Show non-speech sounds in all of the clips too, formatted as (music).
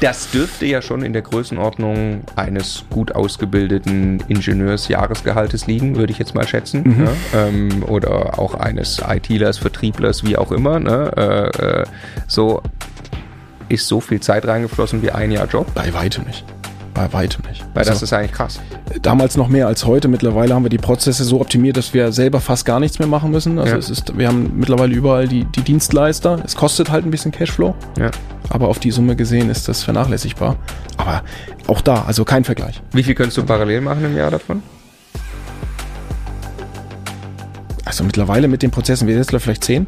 Das dürfte ja schon in der Größenordnung eines gut ausgebildeten Ingenieursjahresgehaltes liegen, würde ich jetzt mal schätzen. Mhm. Ne? Ähm, oder auch eines ITlers, Vertrieblers, wie auch immer. Ne? Äh, äh, so ist so viel Zeit reingeflossen wie ein Jahr Job? Bei weitem nicht. Bei weitem nicht. Weil also, das ist eigentlich krass. Damals noch mehr als heute. Mittlerweile haben wir die Prozesse so optimiert, dass wir selber fast gar nichts mehr machen müssen. Also ja. es ist, wir haben mittlerweile überall die, die Dienstleister. Es kostet halt ein bisschen Cashflow. Ja. Aber auf die Summe gesehen ist das vernachlässigbar. Aber auch da, also kein Vergleich. Wie viel könntest du parallel machen im Jahr davon? Also mittlerweile mit den Prozessen, wie jetzt vielleicht 10?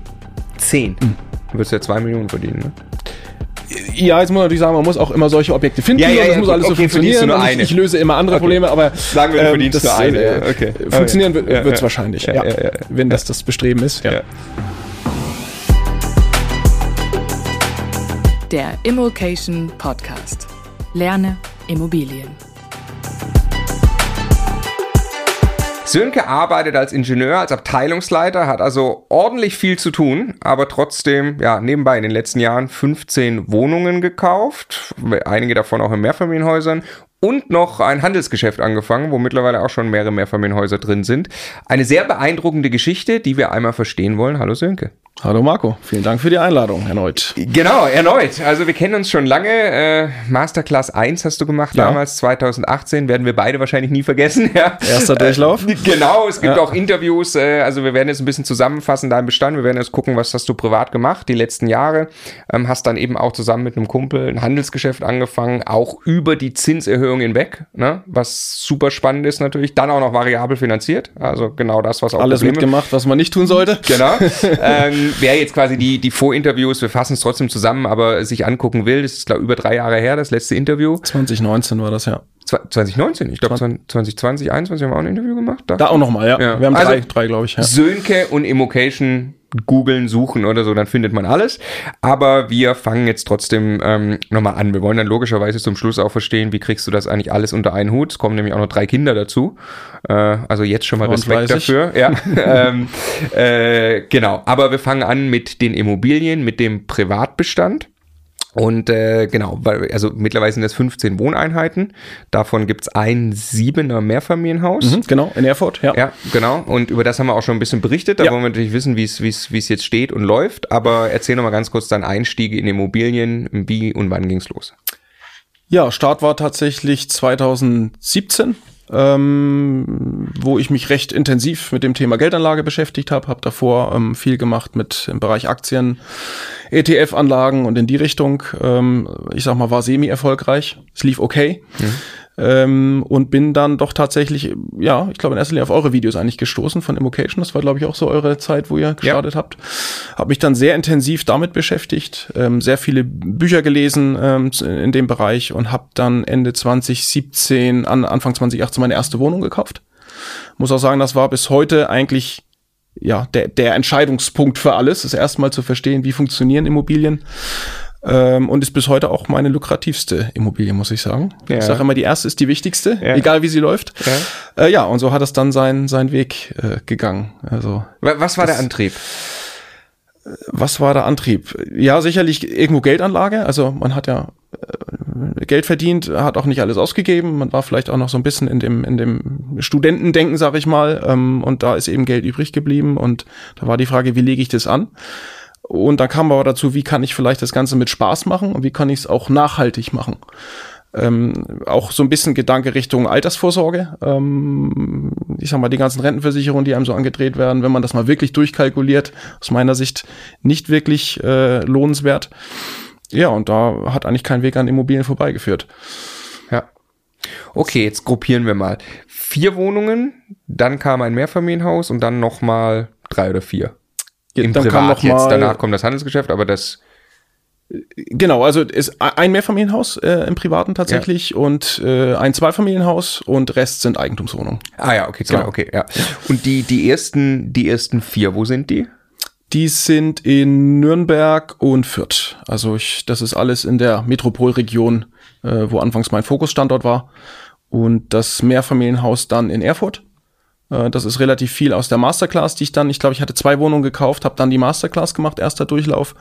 10? Mhm. Du würdest ja 2 Millionen verdienen, ne? Ja, jetzt muss man natürlich sagen, man muss auch immer solche Objekte finden. Ja, ja, ja, das muss alles okay, so funktionieren. Nur eine. Ich, ich, löse immer andere okay. Probleme, aber sagen wir, du ähm, verdienst das, nur eine. Äh, okay. Funktionieren okay. wird es ja, wahrscheinlich, ja, wenn das das Bestreben ist. Ja. Der Immokation Podcast. Lerne Immobilien. Sönke arbeitet als Ingenieur, als Abteilungsleiter, hat also ordentlich viel zu tun, aber trotzdem, ja, nebenbei in den letzten Jahren 15 Wohnungen gekauft, einige davon auch in Mehrfamilienhäusern und noch ein Handelsgeschäft angefangen, wo mittlerweile auch schon mehrere Mehrfamilienhäuser drin sind. Eine sehr beeindruckende Geschichte, die wir einmal verstehen wollen. Hallo Sönke. Hallo Marco, vielen Dank für die Einladung erneut. Genau, erneut. Also wir kennen uns schon lange. Äh, Masterclass 1 hast du gemacht ja. damals, 2018, werden wir beide wahrscheinlich nie vergessen. Ja. Erster Durchlauf. Äh, genau, es gibt ja. auch Interviews. Äh, also wir werden jetzt ein bisschen zusammenfassen, deinen Bestand. Wir werden jetzt gucken, was hast du privat gemacht die letzten Jahre. Ähm, hast dann eben auch zusammen mit einem Kumpel ein Handelsgeschäft angefangen, auch über die Zinserhöhung hinweg, ne? was super spannend ist natürlich. Dann auch noch variabel finanziert. Also genau das, was auch Alles Probleme. mitgemacht, was man nicht tun sollte. Genau. (laughs) ähm, wer jetzt quasi die, die Vorinterviews, wir fassen es trotzdem zusammen, aber sich angucken will, das ist glaube über drei Jahre her, das letzte Interview. 2019 war das, ja. 2019, ich glaube 2020, 2021 haben wir auch ein Interview gemacht. Da, da auch nochmal, ja. ja. Wir haben also, drei, drei glaube ich. Ja. Sönke und Immocation googeln, suchen oder so, dann findet man alles. Aber wir fangen jetzt trotzdem ähm, nochmal an. Wir wollen dann logischerweise zum Schluss auch verstehen, wie kriegst du das eigentlich alles unter einen Hut. Es kommen nämlich auch noch drei Kinder dazu. Äh, also jetzt schon mal Respekt dafür. Ja. (laughs) ähm, äh, genau. Aber wir fangen an mit den Immobilien, mit dem Privatbestand. Und äh, genau, weil, also mittlerweile sind das 15 Wohneinheiten. Davon gibt's ein siebener Mehrfamilienhaus. Mhm, genau, in Erfurt, ja. Ja, genau. Und über das haben wir auch schon ein bisschen berichtet. Da ja. wollen wir natürlich wissen, wie es wie es wie es jetzt steht und läuft. Aber erzähl noch mal ganz kurz deinen Einstieg in Immobilien. Wie und wann ging's los? Ja, Start war tatsächlich 2017 ähm, wo ich mich recht intensiv mit dem Thema Geldanlage beschäftigt habe. Habe davor ähm, viel gemacht mit im Bereich Aktien, ETF-Anlagen und in die Richtung. Ähm, ich sag mal, war semi-erfolgreich. Es lief okay. Mhm. Ähm, und bin dann doch tatsächlich, ja, ich glaube in erster Linie auf eure Videos eigentlich gestoßen von Immocation. Das war, glaube ich, auch so eure Zeit, wo ihr gestartet ja. habt. Habe mich dann sehr intensiv damit beschäftigt, ähm, sehr viele Bücher gelesen ähm, in dem Bereich und habe dann Ende 2017, an, Anfang 2018 meine erste Wohnung gekauft. Muss auch sagen, das war bis heute eigentlich ja, der, der Entscheidungspunkt für alles, ist erstmal zu verstehen, wie funktionieren Immobilien. Ähm, und ist bis heute auch meine lukrativste Immobilie, muss ich sagen. Ja. Ich sage immer, die erste ist die wichtigste, ja. egal wie sie läuft. Ja. Äh, ja, und so hat es dann seinen sein Weg äh, gegangen. Also, Was war das, der Antrieb? Was war der Antrieb? Ja, sicherlich irgendwo Geldanlage. Also man hat ja äh, Geld verdient, hat auch nicht alles ausgegeben. Man war vielleicht auch noch so ein bisschen in dem, in dem Studentendenken, sag ich mal. Ähm, und da ist eben Geld übrig geblieben. Und da war die Frage, wie lege ich das an? Und dann kam aber dazu, wie kann ich vielleicht das Ganze mit Spaß machen und wie kann ich es auch nachhaltig machen. Ähm, auch so ein bisschen Gedanke Richtung Altersvorsorge. Ähm, ich sag mal, die ganzen Rentenversicherungen, die einem so angedreht werden, wenn man das mal wirklich durchkalkuliert, aus meiner Sicht nicht wirklich äh, lohnenswert. Ja, und da hat eigentlich kein Weg an Immobilien vorbeigeführt. Ja. Okay, jetzt gruppieren wir mal. Vier Wohnungen, dann kam ein Mehrfamilienhaus und dann nochmal drei oder vier. Im dann Privat kam noch jetzt, danach kommt das Handelsgeschäft, aber das Genau, also ist ein Mehrfamilienhaus äh, im Privaten tatsächlich ja. und äh, ein Zweifamilienhaus und Rest sind Eigentumswohnungen. Ah ja, okay, klar, genau. okay, ja. Und die die ersten die ersten vier, wo sind die? Die sind in Nürnberg und Fürth. Also ich, das ist alles in der Metropolregion, äh, wo anfangs mein Fokusstandort war. Und das Mehrfamilienhaus dann in Erfurt Äh, das ist relativ viel aus der Masterclass, die ich dann, ich glaube, ich hatte zwei Wohnungen gekauft, habe dann die Masterclass gemacht, erster Durchlauf,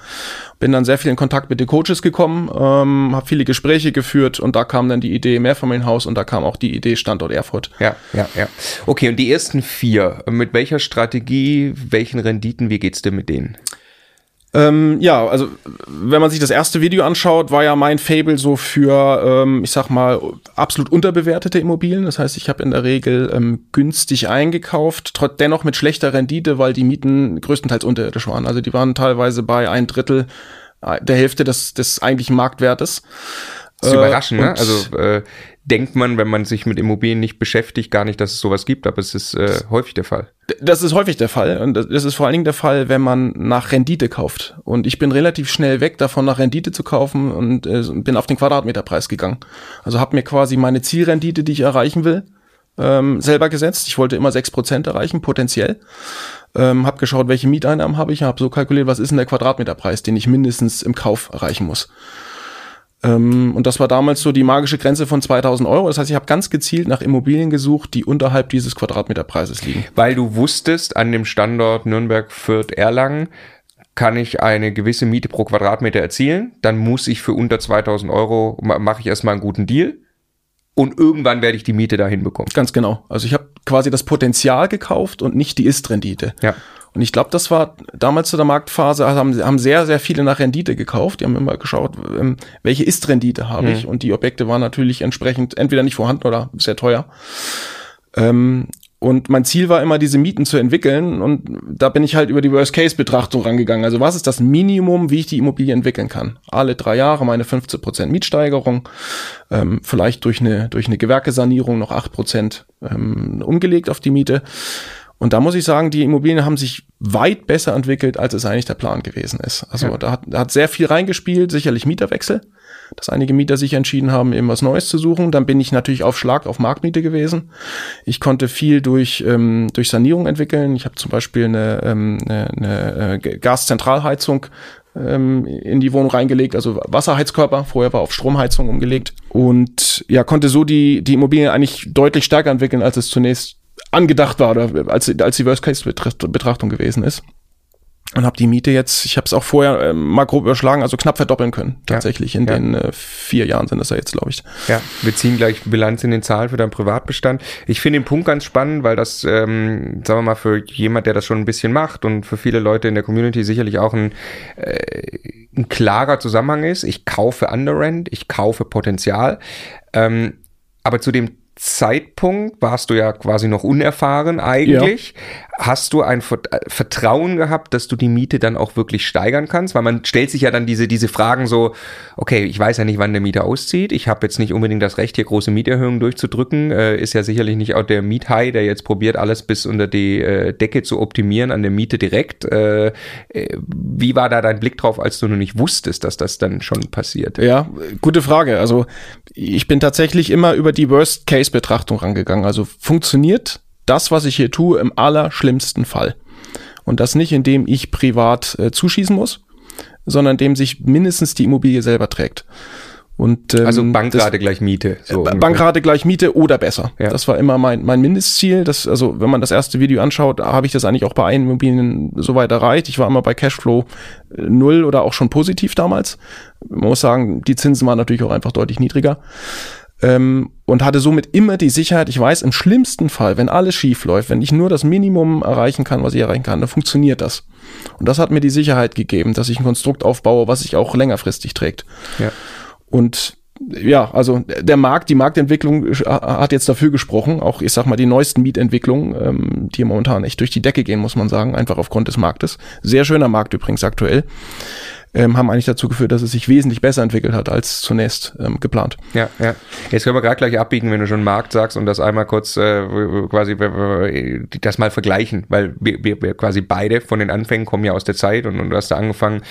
bin dann sehr viel in Kontakt mit den Coaches gekommen, ähm, habe viele Gespräche geführt und da kam dann die Idee Mehrfamilienhaus und da kam auch die Idee Standort Erfurt. Ja, ja, ja. Okay, und die ersten vier, mit welcher Strategie, welchen Renditen, wie geht's dir mit denen? Ähm, ja, also wenn man sich das erste Video anschaut, war ja mein Fable so für, ähm, ich sag mal, absolut unterbewertete Immobilien. Das heißt, ich habe in der Regel ähm, günstig eingekauft, trotz dennoch mit schlechter Rendite, weil die Mieten größtenteils unterirdisch waren. Also die waren teilweise bei ein Drittel äh, der Hälfte des, des eigentlichen Marktwertes. Das ist überraschend, ne? Also äh, denkt man, wenn man sich mit Immobilien nicht beschäftigt, gar nicht, dass es sowas gibt, aber es ist äh, häufig der Fall. Das ist häufig der Fall und das ist vor allen Dingen der Fall, wenn man nach Rendite kauft. Und ich bin relativ schnell weg davon, nach Rendite zu kaufen und äh, bin auf den Quadratmeterpreis gegangen. Also habe mir quasi meine Zielrendite, die ich erreichen will, ähm, selber gesetzt. Ich wollte immer sechs Prozent erreichen, potenziell. Ähm, habe geschaut, welche Mieteinnahmen habe ich, habe so kalkuliert, was ist denn der Quadratmeterpreis, den ich mindestens im Kauf erreichen muss. Ähm, und das war damals so die magische Grenze von 2000 Euro. Das heißt, ich habe ganz gezielt nach Immobilien gesucht, die unterhalb dieses Quadratmeterpreises liegen. Weil du wusstest, an dem Standort Nürnberg, Fürth, Erlangen kann ich eine gewisse Miete pro Quadratmeter erzielen. Dann muss ich für unter 2000 Euro, mache ich erstmal einen guten Deal. Und irgendwann werde ich die Miete dahin bekommen. Ganz genau. Also ich habe quasi das Potenzial gekauft und nicht die Ist-Rendite. Ja. Und ich glaube, das war damals zu der Marktphase, also haben, haben sehr, sehr viele nach Rendite gekauft. Die haben immer geschaut, ähm, welche Ist-Rendite habe mhm. ich. Und die Objekte waren natürlich entsprechend entweder nicht vorhanden oder sehr teuer. Ähm, und mein Ziel war immer, diese Mieten zu entwickeln. Und da bin ich halt über die Worst-Case-Betrachtung rangegangen. Also was ist das Minimum, wie ich die Immobilie entwickeln kann? Alle drei Jahre meine 15% Mietsteigerung, ähm, vielleicht durch eine, durch eine Gewerkesanierung noch 8% ähm, umgelegt auf die Miete. Und da muss ich sagen, die Immobilien haben sich weit besser entwickelt, als es eigentlich der Plan gewesen ist. Also ja. da, hat, da hat sehr viel reingespielt, sicherlich Mieterwechsel, dass einige Mieter sich entschieden haben, eben was Neues zu suchen. Dann bin ich natürlich auf Schlag auf Marktmiete gewesen. Ich konnte viel durch, ähm, durch Sanierung entwickeln. Ich habe zum Beispiel eine, ähm, eine, eine äh, Gaszentralheizung ähm, in die Wohnung reingelegt, also Wasserheizkörper. Vorher war auf Stromheizung umgelegt und ja, konnte so die, die Immobilien eigentlich deutlich stärker entwickeln, als es zunächst angedacht war oder als, als die Worst-Case-Betrachtung gewesen ist. Und habe die Miete jetzt, ich habe es auch vorher äh, mal grob überschlagen, also knapp verdoppeln können. Tatsächlich ja, in ja. den äh, vier Jahren sind das ja jetzt, glaube ich. Ja, wir ziehen gleich Bilanz in den Zahlen für deinen Privatbestand. Ich finde den Punkt ganz spannend, weil das, ähm, sagen wir mal, für jemand, der das schon ein bisschen macht und für viele Leute in der Community sicherlich auch ein, äh, ein klarer Zusammenhang ist. Ich kaufe Underrent, ich kaufe Potenzial. Ähm, aber zu dem Zeitpunkt warst du ja quasi noch unerfahren eigentlich. Ja hast du ein äh, Vertrauen gehabt, dass du die Miete dann auch wirklich steigern kannst? Weil man stellt sich ja dann diese, diese Fragen so, okay, ich weiß ja nicht, wann der Mieter auszieht. Ich habe jetzt nicht unbedingt das Recht, hier große Mieterhöhungen durchzudrücken. Äh, ist ja sicherlich nicht auch der Miethai, der jetzt probiert, alles bis unter die äh, Decke zu optimieren an der Miete direkt. Äh, äh, wie war da dein Blick drauf, als du noch nicht wusstest, dass das dann schon passiert? Ja, gute Frage. Also ich bin tatsächlich immer über die Worst-Case-Betrachtung rangegangen. Also funktioniert das, was ich hier tue, im allerschlimmsten Fall. Und das nicht, indem ich privat äh, zuschießen muss, sondern indem sich mindestens die Immobilie selber trägt. Und, ähm, also Bankrate das, gleich Miete. So Bankrate gleich Miete oder besser. Ja. Das war immer mein, mein Mindestziel. Das, also wenn man das erste Video anschaut, habe ich das eigentlich auch bei allen Immobilien soweit erreicht. Ich war immer bei Cashflow äh, null oder auch schon positiv damals. Man muss sagen, die Zinsen waren natürlich auch einfach deutlich niedriger ähm, und hatte somit immer die Sicherheit, ich weiß, im schlimmsten Fall, wenn alles schief läuft, wenn ich nur das Minimum erreichen kann, was ich erreichen kann, dann funktioniert das. Und das hat mir die Sicherheit gegeben, dass ich ein Konstrukt aufbaue, was sich auch längerfristig trägt. Ja. Und ja, also der Markt, die Marktentwicklung hat jetzt dafür gesprochen, auch ich sag mal die neuesten Mietentwicklungen, ähm, die momentan echt durch die Decke gehen, muss man sagen, einfach aufgrund des Marktes. Sehr schöner Markt übrigens aktuell ähm, haben eigentlich dazu geführt, dass es sich wesentlich besser entwickelt hat als zunächst ähm, geplant. Ja, ja. Jetzt können wir gerade gleich abbiegen, wenn du schon Markt sagst und das einmal kurz äh, quasi das mal vergleichen, weil wir, wir, wir quasi beide von den Anfängen kommen ja aus der Zeit und, und du hast da angefangen,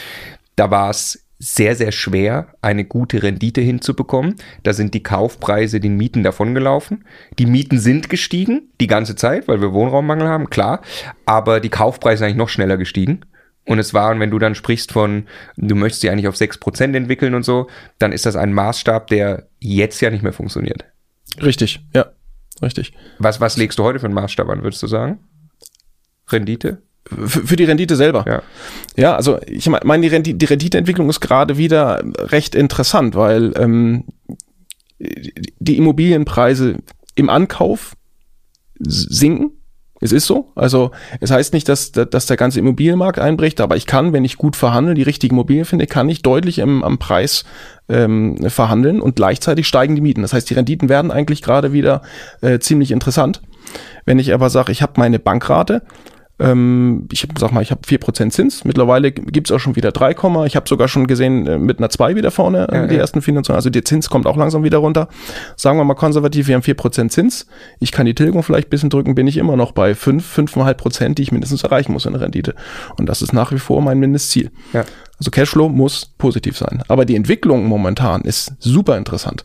da war es sehr, sehr schwer, eine gute Rendite hinzubekommen. Da sind die Kaufpreise den Mieten davongelaufen. Die Mieten sind gestiegen, die ganze Zeit, weil wir Wohnraummangel haben, klar. Aber die Kaufpreise sind eigentlich noch schneller gestiegen. Und es war, wenn du dann sprichst von, du möchtest die eigentlich auf 6% entwickeln und so, dann ist das ein Maßstab, der jetzt ja nicht mehr funktioniert. Richtig, ja. richtig. Was, was legst du heute für einen Maßstab an, würdest du sagen? Rendite? Für, für die Rendite selber. Ja. Ja, also ich meine, die, Rendite, die Renditeentwicklung ist gerade wieder recht interessant, weil ähm, die Immobilienpreise im Ankauf sinken. Es ist so. Also es heißt nicht, dass, dass der ganze Immobilienmarkt einbricht, aber ich kann, wenn ich gut verhandle, die richtige Immobilie finde, kann ich deutlich im, am Preis ähm, verhandeln und gleichzeitig steigen die Mieten. Das heißt, die Renditen werden eigentlich gerade wieder äh, ziemlich interessant. Wenn ich aber sage, ich habe meine Bankrate ähm, ich sag mal, ich habe 4% Zins. Mittlerweile gibt's auch schon wieder 3, ich habe sogar schon gesehen äh, mit einer 2 wieder vorne ja, die ja. ersten Finanzierungen. Also der Zins kommt auch langsam wieder runter. Sagen wir mal konservativ, wir haben 4% Zins. Ich kann die Tilgung vielleicht ein bisschen drücken, bin ich immer noch bei 5, 5,5%, die ich mindestens erreichen muss in der Rendite. Und das ist nach wie vor mein Mindestziel. Ja. Also Cashflow muss positiv sein. Aber die Entwicklung momentan ist super interessant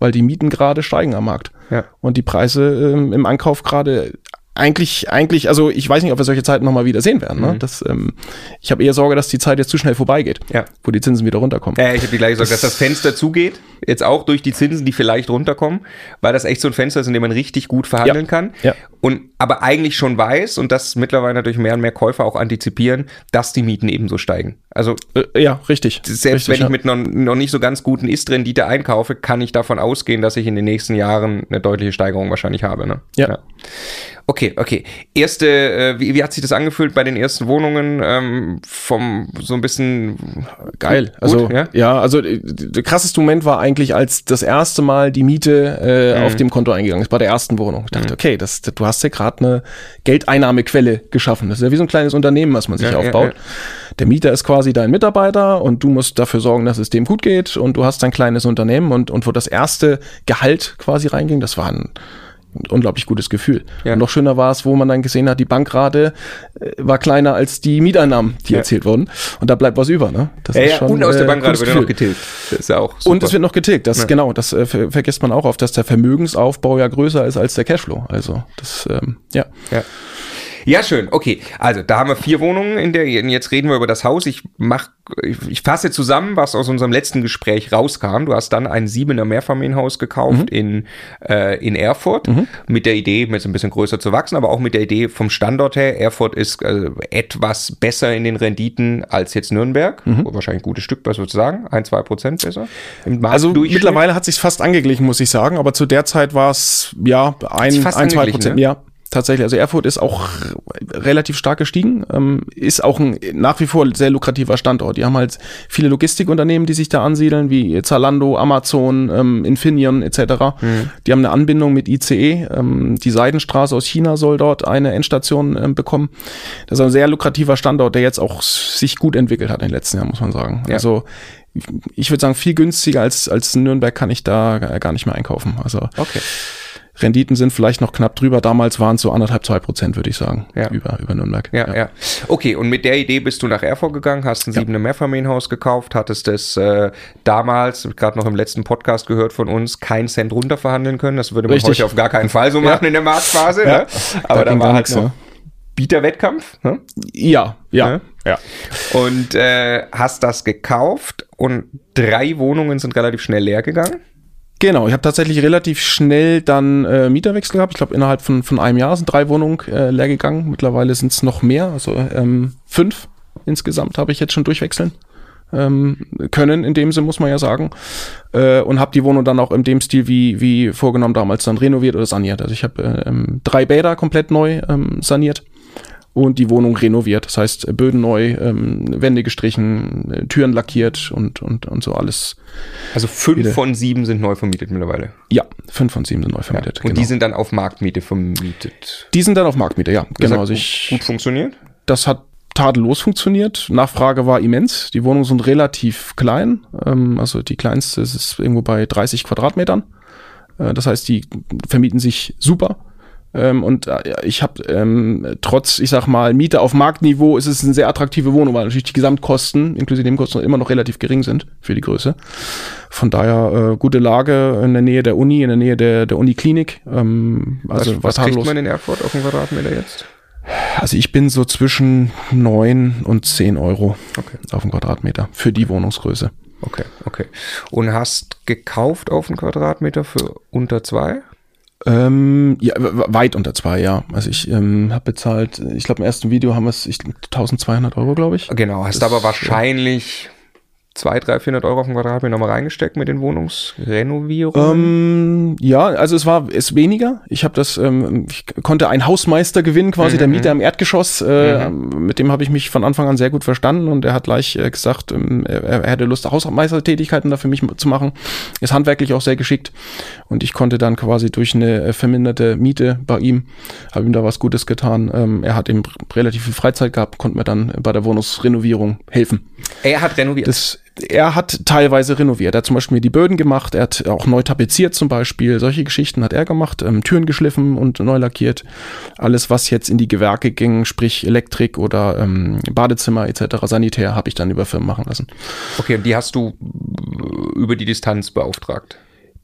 weil die Mieten gerade steigen am Markt. Ja. Und die Preise ähm, im Ankauf gerade eigentlich, eigentlich, also ich weiß nicht, ob wir solche Zeiten nochmal wieder sehen werden. Ne? Mhm. Das, ähm, ich habe eher Sorge, dass die Zeit jetzt zu schnell vorbeigeht, ja. wo die Zinsen wieder runterkommen. Ja, ich habe die gleiche Sorge, dass das Fenster zugeht, jetzt auch durch die Zinsen, die vielleicht runterkommen, weil das echt so ein Fenster ist, in dem man richtig gut verhandeln ja. kann. Ja. Und aber eigentlich schon weiß und das mittlerweile natürlich mehr und mehr Käufer auch antizipieren, dass die Mieten ebenso steigen. Also äh, ja, richtig. Selbst richtig, wenn ich mit noch, noch nicht so ganz guten Ist-Rendite einkaufe, kann ich davon ausgehen, dass ich in den nächsten Jahren eine deutliche Steigerung wahrscheinlich habe. Ne? ja. Okay, okay. Erste, äh, wie, wie hat sich das angefühlt bei den ersten Wohnungen? Ähm, vom so ein bisschen geil. Gut, also ja? ja, also äh, der krasseste Moment war eigentlich, als das erste Mal die Miete äh, mhm. auf dem Konto eingegangen ist bei der ersten Wohnung. Ich dachte, mhm. okay, das, du hast ja gerade eine Geldeinnahmequelle geschaffen. Das ist ja wie so ein kleines Unternehmen, was man sich ja, aufbaut. Ja. Der Mieter ist quasi dein Mitarbeiter und du musst dafür sorgen, dass es dem gut geht und du hast ein kleines Unternehmen und und wo das erste Gehalt quasi reinging, das war ein unglaublich gutes Gefühl. Ja. Und noch schöner war es, wo man dann gesehen hat, die Bankrate äh, war kleiner als die Mieteinnahmen, die ja. erzielt wurden. Und da bleibt was über. Ne? Das ja, ist schon, und aus der äh, Bankrate wird ja noch getilgt. Das ist ja auch super. Und es wird noch getilgt. Das, Genau, das äh, vergisst man auch oft, dass der Vermögensaufbau ja größer ist als der Cashflow. Also das, ähm, ja. ja. Ja, schön. Okay. Also, da haben wir vier Wohnungen in der, jetzt reden wir über das Haus. Ich mach, ich, ich fasse zusammen, was aus unserem letzten Gespräch rauskam. Du hast dann ein siebener Mehrfamilienhaus gekauft mhm. in, äh, in Erfurt mhm. mit der Idee, jetzt ein bisschen größer zu wachsen, aber auch mit der Idee vom Standort her. Erfurt ist äh, etwas besser in den Renditen als jetzt Nürnberg. Mhm. Wahrscheinlich ein gutes Stück, würdest du sagen? Ein, zwei Prozent besser? Also mittlerweile hat sich fast angeglichen, muss ich sagen, aber zu der Zeit war es ja ein, ein zwei Prozent. Ne? Ja, tatsächlich. Also Erfurt ist auch relativ stark gestiegen, ähm, ist auch ein nach wie vor sehr lukrativer Standort. Die haben halt viele Logistikunternehmen, die sich da ansiedeln, wie Zalando, Amazon, ähm, Infineon etc. Mhm. Die haben eine Anbindung mit ICE. Ähm, die Seidenstraße aus China soll dort eine Endstation ähm, bekommen. Das ist ein sehr lukrativer Standort, der jetzt auch sich gut entwickelt hat in den letzten Jahren, muss man sagen. Ja. Also ich würde sagen, viel günstiger als, als Nürnberg kann ich da gar nicht mehr einkaufen. Also okay. Renditen sind vielleicht noch knapp drüber. Damals waren es so anderthalb, zwei Prozent, würde ich sagen, ja. über, über Nürnberg. Ja, ja, ja. Okay, und mit der Idee bist du nach Erfurt gegangen, hast ein ja. siebene Mehrfamilienhaus gekauft, hattest es äh, damals, gerade noch im letzten Podcast gehört von uns, keinen Cent runter verhandeln können. Das würde man Richtig. heute auf gar keinen Fall so (laughs) machen in der Marktphase. Ne? Aber da, da war halt noch Bieterwettkampf. Ne? Ja, ja, ja. Und äh, hast das gekauft und drei Wohnungen sind relativ schnell leer gegangen. Genau, ich habe tatsächlich relativ schnell dann äh, Mieterwechsel gehabt. Ich glaube, innerhalb von, von einem Jahr sind drei Wohnungen äh, leer gegangen. Mittlerweile sind es noch mehr, also ähm, fünf insgesamt habe ich jetzt schon durchwechseln ähm, können, in dem Sinne muss man ja sagen. Äh, und habe die Wohnung dann auch in dem Stil wie, wie vorgenommen damals dann renoviert oder saniert. Also ich habe äh, ähm, drei Bäder komplett neu ähm, saniert und die Wohnung renoviert. Das heißt, Böden neu, ähm, Wände gestrichen, äh, Türen lackiert und, und, und so alles. Also fünf wieder. von sieben sind neu vermietet mittlerweile? Ja, fünf von sieben sind neu vermietet. Ja. Und genau. die sind dann auf Marktmiete vermietet? Die sind dann auf Marktmiete, ja. Das genau. Also ich, gut funktioniert? Das hat tadellos funktioniert. Nachfrage war immens. Die Wohnungen sind relativ klein. Ähm, also die kleinste ist irgendwo bei 30 Quadratmetern. Äh, das heißt, die vermieten sich super. Ähm, und äh, ich habe ähm, trotz, ich sag mal, Miete auf Marktniveau ist es eine sehr attraktive Wohnung, weil natürlich die Gesamtkosten, inklusive Nebenkosten, immer noch relativ gering sind für die Größe. Von daher äh, gute Lage in der Nähe der Uni, in der Nähe der, der Uniklinik. Ähm, also was, was kriegt man in Erfurt auf dem Quadratmeter jetzt? Also ich bin so zwischen neun und zehn Euro okay. auf dem Quadratmeter für die Wohnungsgröße. Okay, okay. Und hast gekauft auf dem Quadratmeter für unter zwei? Ähm, ja, weit unter zwei, ja. Also ich ähm, habe bezahlt, ich glaube im ersten Video haben wir es, 1200 Euro, glaube ich. Genau, hast das, aber wahrscheinlich 200, 300, 400 Euro auf den Quadratmeter nochmal reingesteckt mit den Wohnungsrenovierungen? Ähm, ja, also es war es weniger. Ich habe das, ähm, ich konnte einen Hausmeister gewinnen, quasi mhm. der Mieter im Erdgeschoss. Äh, mhm. Mit dem habe ich mich von Anfang an sehr gut verstanden und er hat gleich äh, gesagt, ähm, er, er hätte Lust, Hausmeistertätigkeiten da für mich zu machen. Ist handwerklich auch sehr geschickt und ich konnte dann quasi durch eine äh, verminderte Miete bei ihm, habe ihm da was Gutes getan. Ähm, er hat eben relativ viel Freizeit gehabt, konnte mir dann bei der Wohnungsrenovierung helfen. Er hat renoviert. Das, er hat teilweise renoviert. Er hat zum Beispiel die Böden gemacht, er hat auch neu tapeziert zum Beispiel. Solche Geschichten hat er gemacht, ähm, Türen geschliffen und neu lackiert. Alles, was jetzt in die Gewerke ging, sprich Elektrik oder ähm, Badezimmer etc., Sanitär, habe ich dann über Firmen machen lassen. Okay, und die hast du über die Distanz beauftragt?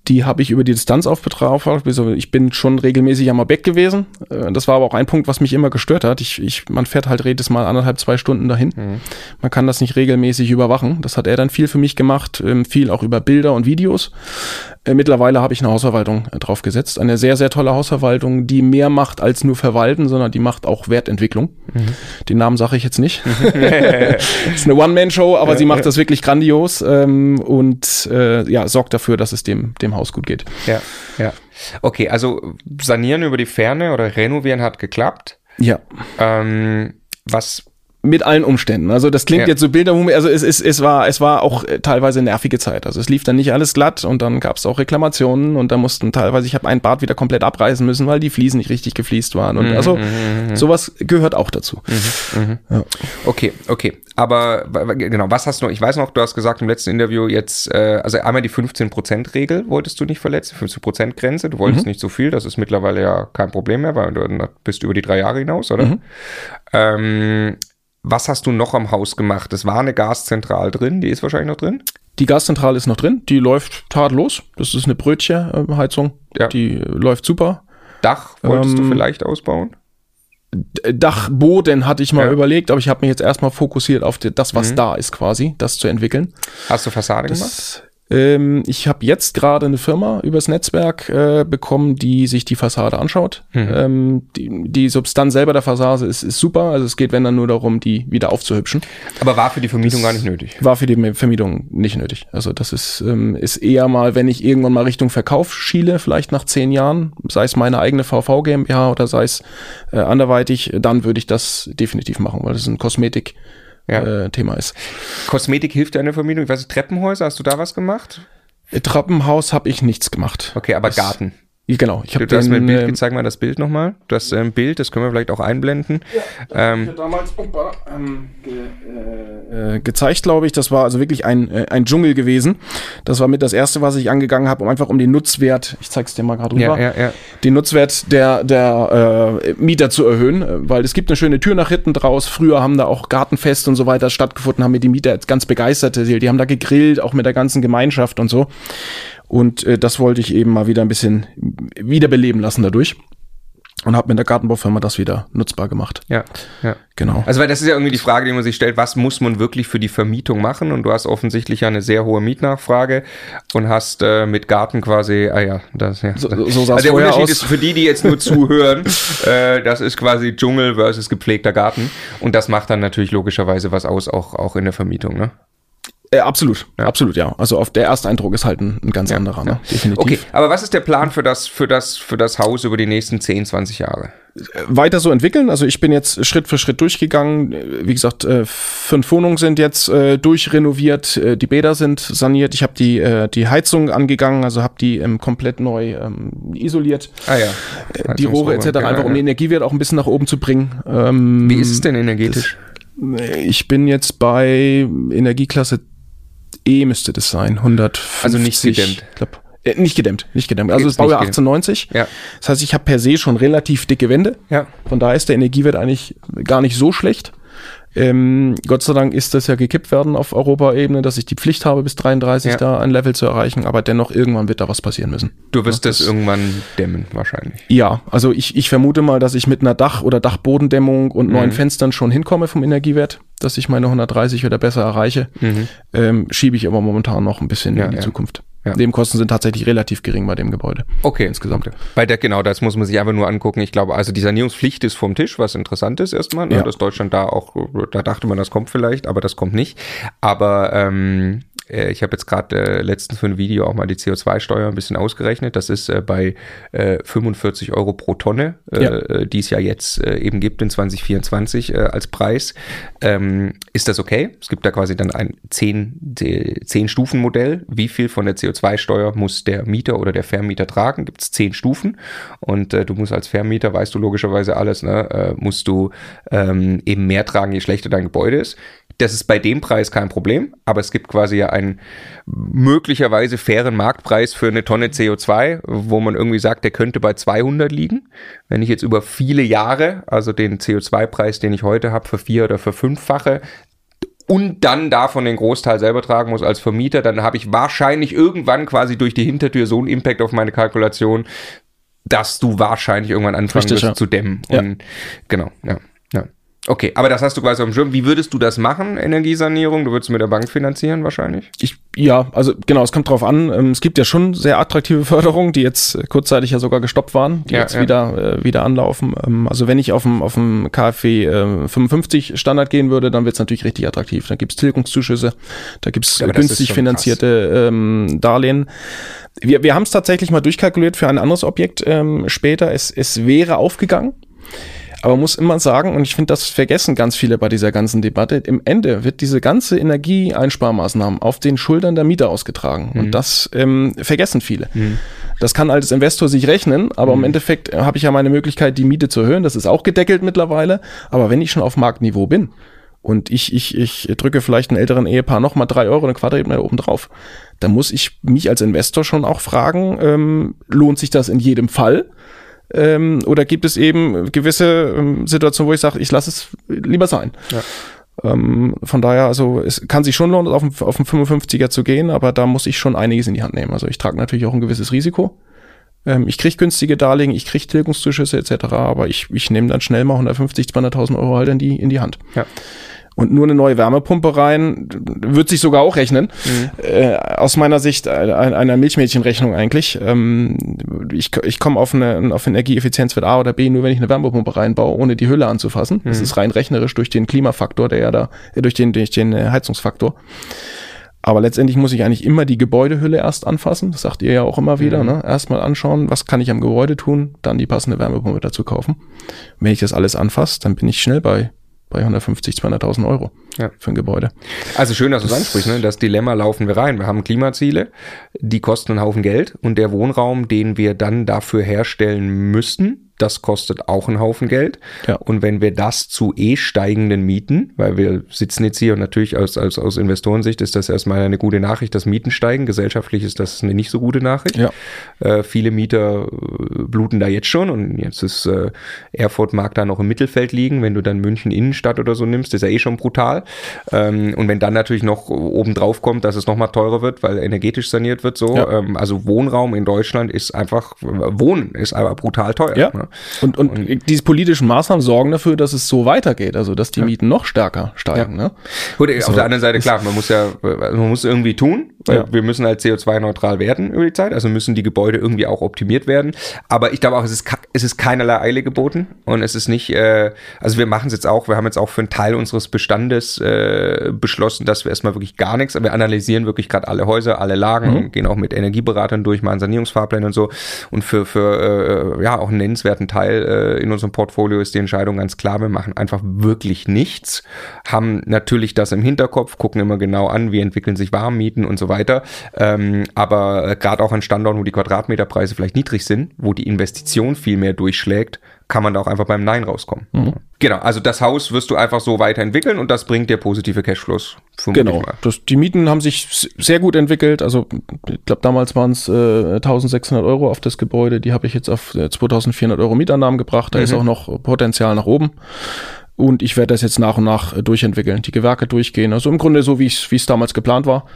Die habe ich über die Distanz aufbetrachtet. Also ich bin schon regelmäßig am Objekt gewesen. Äh, das war aber auch ein Punkt, was mich immer gestört hat. Ich, ich, man fährt halt jedes Mal anderthalb, zwei Stunden dahin. Mhm. Man kann das nicht regelmäßig überwachen. Das hat er dann viel für mich gemacht, ähm, viel auch über Bilder und Videos. Äh, mittlerweile habe ich eine Hausverwaltung äh, drauf gesetzt. Eine sehr, sehr tolle Hausverwaltung, die mehr macht als nur verwalten, sondern die macht auch Wertentwicklung. Mhm. Den Namen sage ich jetzt nicht. (laughs) (laughs) ist eine One-Man-Show, aber sie macht das wirklich grandios ähm, und äh, ja, sorgt dafür, dass es dem, dem Haus gut geht. Ja, ja. Okay, also sanieren über die Ferne oder renovieren hat geklappt. Ja. Ähm, was mit allen Umständen. Also das klingt ja. jetzt so Bilderhumor, also es, es, es war es war auch äh, teilweise nervige Zeit. Also es lief dann nicht alles glatt und dann gab es auch Reklamationen und da mussten teilweise, ich habe ein Bad wieder komplett abreißen müssen, weil die Fliesen nicht richtig gefliest waren. Und mhm, also mhm, mhm, sowas gehört auch dazu. Mhm, mhm, ja. Okay, okay. Aber genau, was hast du noch? Ich weiß noch, du hast gesagt im letzten Interview jetzt, äh, also einmal die 15%-Regel wolltest du nicht verletzen, 15%-Grenze, du wolltest nicht so viel, das ist mittlerweile ja kein Problem mehr, weil du bist über die drei Jahre hinaus, oder? Ähm, was hast du noch am Haus gemacht? Es war eine Gaszentrale drin, die ist wahrscheinlich noch drin? Die Gaszentrale ist noch drin, die läuft tadellos. Das ist eine Brötchenheizung, ja. die läuft super. Dach wolltest ähm, du vielleicht ausbauen? Dachboden hatte ich mal ja. überlegt, aber ich habe mich jetzt erstmal fokussiert auf das, was mhm. da ist quasi, das zu entwickeln. Hast du Fassade das, gemacht? Ähm, ich habe jetzt gerade eine Firma übers Netzwerk äh, bekommen, die sich die Fassade anschaut. Mhm. Ähm, die, die Substanz selber der Fassade ist, ist super. Also es geht, wenn dann nur darum, die wieder aufzuhübschen. Aber war für die Vermietung das gar nicht nötig? War für die Vermietung nicht nötig. Also das ist, ähm, ist eher mal, wenn ich irgendwann mal Richtung Verkauf schiele, vielleicht nach zehn Jahren, sei es meine eigene VV GmbH oder sei es äh, anderweitig, dann würde ich das definitiv machen, weil das ist ein Kosmetik ja. äh, Thema ist. Kosmetik hilft dir in der Vermietung? Ich weiß nicht, Treppenhäuser, hast du da was gemacht? Treppenhaus habe ich nichts gemacht. Okay, aber das, Garten. Genau. Ich du, du hast mir ein Bild ähm, gezeigt, mal das Bild nochmal. Du hast ein ähm, Bild, das können wir vielleicht auch einblenden. Ja, ähm, damals opa, ähm, ge, äh, äh, gezeigt, glaube ich. Das war also wirklich ein, äh, ein Dschungel gewesen. Das war mit das erste, was ich angegangen habe, um einfach um den Nutzwert, ich zeig's dir mal gerade rüber, ja, ja, ja. den Nutzwert der, der äh, Mieter zu erhöhen. Weil es gibt eine schöne Tür nach hinten draus. Früher haben da auch Gartenfest und so weiter stattgefunden, haben mir die Mieter jetzt ganz begeistert. Die haben da gegrillt, auch mit der ganzen Gemeinschaft und so. Und äh, das wollte ich eben mal wieder ein bisschen wiederbeleben lassen dadurch. Und habe mit der Gartenbaufirma das wieder nutzbar gemacht. Ja, ja. Genau. Also weil das ist ja irgendwie die Frage, die man sich stellt, was muss man wirklich für die Vermietung machen? Und du hast offensichtlich ja eine sehr hohe Mietnachfrage und hast äh, mit Garten quasi, ah ja, das ja. So, so sah also der Unterschied aus. ist für die, die jetzt nur (laughs) zuhören, äh, das ist quasi Dschungel versus gepflegter Garten. Und das macht dann natürlich logischerweise was aus, auch, auch in der Vermietung, ne? Äh, absolut, ja. absolut, ja. Also auf der erste Eindruck ist halt ein, ein ganz ja, anderer, ne? Definitiv. Okay, aber was ist der Plan für das, für das, für das Haus über die nächsten 10, 20 Jahre? Äh, weiter so entwickeln. Also ich bin jetzt Schritt für Schritt durchgegangen. Wie gesagt, äh, fünf Wohnungen sind jetzt durchrenoviert, die Bäder sind saniert. Ich habe die, die Heizung angegangen, also habe die ähm, komplett neu ähm, isoliert. Ah ja. Die Rohre etc. Ja, einfach um den Energiewert auch ein bisschen nach oben zu bringen. Ähm, Wie ist es denn energetisch? Das, ich bin jetzt bei Energieklasse E müsste das sein, 150. Also nicht gedämmt. Glaub, äh, nicht gedämmt, nicht gedämmt. Also das Baujahr 1890. Ja. Das heißt, ich habe per se schon relativ dicke Wände. Ja. Von daher ist der Energiewert eigentlich gar nicht so schlecht. Ähm, Gott sei Dank ist das ja gekippt werden auf Europaebene, dass ich die Pflicht habe, bis 33 ja. da ein Level zu erreichen, aber dennoch irgendwann wird da was passieren müssen. Du wirst ja, das, das, irgendwann dämmen, wahrscheinlich. Ja, also ich, ich vermute mal, dass ich mit einer Dach- oder Dachbodendämmung und mhm. neuen Fenstern schon hinkomme vom Energiewert, dass ich meine 130 oder besser erreiche. Mhm. Ähm, schiebe ich aber momentan noch ein bisschen ja, in die Zukunft. Ja. Nebenkosten sind tatsächlich relativ gering bei dem Gebäude. Okay. Insgesamt. Okay. Weil der, genau, das muss man sich einfach nur angucken. Ich glaube, also die Sanierungspflicht ist vom Tisch, was interessant ist erstmal, ne? ja. dass Deutschland da auch, da dachte man, das kommt vielleicht, aber das kommt nicht. Aber ähm, äh, ich habe jetzt gerade äh, letztens für ein Video auch mal die CO2-Steuer ein bisschen ausgerechnet. Das ist äh, bei äh, 45 Euro pro Tonne, äh, ja. Äh, die es ja jetzt äh, eben gibt in 2024 äh, als Preis. Ähm, ist das okay? Es gibt da quasi dann ein 10-Stufen-Modell. Wie viel von der CO2-Steuer muss der Mieter oder der Vermieter tragen? Gibt es 10 Stufen. Und äh, du musst als Vermieter, weißt du logischerweise alles, ne, äh, musst du ähm, eben mehr tragen, je schlechter dein Gebäude ist. Das ist bei dem Preis kein Problem, aber es gibt quasi ja einen möglicherweise fairen Marktpreis für eine Tonne CO2, wo man irgendwie sagt, der könnte bei 200 liegen. Wenn ich jetzt über viele Jahre, also den CO2-Preis, den ich heute habe, für vier oder für fünffache, und dann davon den Großteil selber tragen muss als Vermieter, dann habe ich wahrscheinlich irgendwann quasi durch die Hintertür so einen Impact auf meine Kalkulation, dass du wahrscheinlich irgendwann anfangen Richtig, wirst ja. zu dämmen. Und ja. genau, ja. Okay, aber das hast du quasi auf dem Schirm. Wie würdest du das machen, Energiesanierung? Du würdest mit der Bank finanzieren wahrscheinlich? Ich, ja, also genau, es kommt drauf an. Ähm, es gibt ja schon sehr attraktive (laughs) Förderungen, die jetzt kurzzeitig ja sogar gestoppt waren, die ja, jetzt ja. wieder, äh, wieder anlaufen. Ähm, also wenn ich auf dem, auf dem KfW äh, 55 Standard gehen würde, dann wird es natürlich richtig attraktiv. Da gibt es Tilgungszuschüsse, da gibt es ja, günstig finanzierte ähm, Darlehen. Wir, wir haben es tatsächlich mal durchkalkuliert für ein anderes Objekt ähm, später. Es, es wäre aufgegangen. Aber man muss immer sagen, und ich finde, das vergessen ganz viele bei dieser ganzen Debatte, im Ende wird diese ganze Energieeinsparmaßnahmen auf den Schultern der Mieter ausgetragen. Mhm. Und das ähm, vergessen viele. Mhm. Das kann als Investor sich rechnen, aber mhm. im Endeffekt habe ich ja meine Möglichkeit, die Miete zu erhöhen. Das ist auch gedeckelt mittlerweile. Aber wenn ich schon auf Marktniveau bin, und ich, ich, ich drücke vielleicht einen älteren Ehepaar nochmal drei Euro eine Quadratmeter oben drauf, dann muss ich mich als Investor schon auch fragen, ähm, lohnt sich das in jedem Fall? Ähm, oder gibt es eben gewisse ähm, Situationen, wo ich sage, ich lasse es lieber sein. Ja. Ähm, von daher, also es kann sich schon lohnen, auf einen, auf einen 55er zu gehen, aber da muss ich schon einiges in die Hand nehmen. Also ich trage natürlich auch ein gewisses Risiko. Ähm, ich kriege günstige Darlehen, ich kriege Tilgungszuschüsse etc., aber ich, ich nehme dann schnell mal 150, 200.000 Euro halt in die, in die Hand. Ja und nur eine neue Wärmepumpe rein, wird sich sogar auch rechnen. Mhm. Äh, aus meiner Sicht äh, einer Milchmädchenrechnung eigentlich. Ähm, ich ich komme auf eine auf Energieeffizienzwert A oder B nur, wenn ich eine Wärmepumpe reinbaue, ohne die Hülle anzufassen. Mhm. Das ist rein rechnerisch durch den Klimafaktor, der ja da, äh, durch den, durch den äh, Heizungsfaktor. Aber letztendlich muss ich eigentlich immer die Gebäudehülle erst anfassen. Das sagt ihr ja auch immer wieder. Mhm. Ne? Erstmal anschauen, was kann ich am Gebäude tun, dann die passende Wärmepumpe dazu kaufen. Wenn ich das alles anfasse, dann bin ich schnell bei bei 150, 200.000 Euro ja. für ein Gebäude. Also schön, dass du es ansprichst. Ne? Das Dilemma laufen wir rein. Wir haben Klimaziele, die kosten einen Haufen Geld und der Wohnraum, den wir dann dafür herstellen müssen, das kostet auch einen Haufen Geld. Ja. Und wenn wir das zu eh steigenden Mieten, weil wir sitzen jetzt hier und natürlich aus, aus, aus Investorensicht ist das erstmal eine gute Nachricht, dass Mieten steigen. Gesellschaftlich ist das eine nicht so gute Nachricht. Ja. Äh, viele Mieter äh, bluten da jetzt schon und jetzt ist äh, Erfurt mag da noch im Mittelfeld liegen. Wenn du dann München Innenstadt oder so nimmst, ist ja eh schon brutal. Ähm, und wenn dann natürlich noch oben drauf kommt, dass es nochmal teurer wird, weil energetisch saniert wird, so. Ja. Ähm, also Wohnraum in Deutschland ist einfach, Wohnen ist aber brutal teuer. Ja. Ne? Und, und, und, diese politischen Maßnahmen sorgen dafür, dass es so weitergeht, also dass die ja. Mieten noch stärker steigen. Ja. Ne? Gut, auf der anderen Seite, klar, man muss ja, man muss irgendwie tun, weil ja. wir müssen halt CO2-neutral werden über die Zeit, also müssen die Gebäude irgendwie auch optimiert werden. Aber ich glaube auch, es ist, es ist keinerlei Eile geboten und es ist nicht, äh, also wir machen es jetzt auch, wir haben jetzt auch für einen Teil unseres Bestandes äh, beschlossen, dass wir erstmal wirklich gar nichts, wir analysieren wirklich gerade alle Häuser, alle Lagen, mhm. gehen auch mit Energieberatern durch, machen Sanierungsfahrpläne und so und für, für äh, ja auch einen nennenswerten Teil äh, in unserem Portfolio ist die Entscheidung ganz klar, wir machen einfach wirklich nichts, haben natürlich das im Hinterkopf, gucken immer genau an, wie entwickeln sich Warmmieten und so weiter. Ähm, aber gerade auch an Standorten, wo die Quadratmeterpreise vielleicht niedrig sind, wo die Investition viel mehr durchschlägt, kann man da auch einfach beim Nein rauskommen. Mhm. Genau, also das Haus wirst du einfach so weiterentwickeln und das bringt dir positive Cashflows. Genau, das, die Mieten haben sich sehr gut entwickelt. Also ich glaube, damals waren es äh, 1600 Euro auf das Gebäude. Die habe ich jetzt auf äh, 2400 Euro Mietannahmen gebracht. Da mhm. ist auch noch Potenzial nach oben. Und ich werde das jetzt nach und nach äh, durchentwickeln, die Gewerke durchgehen. Also im Grunde so, wie es damals geplant war.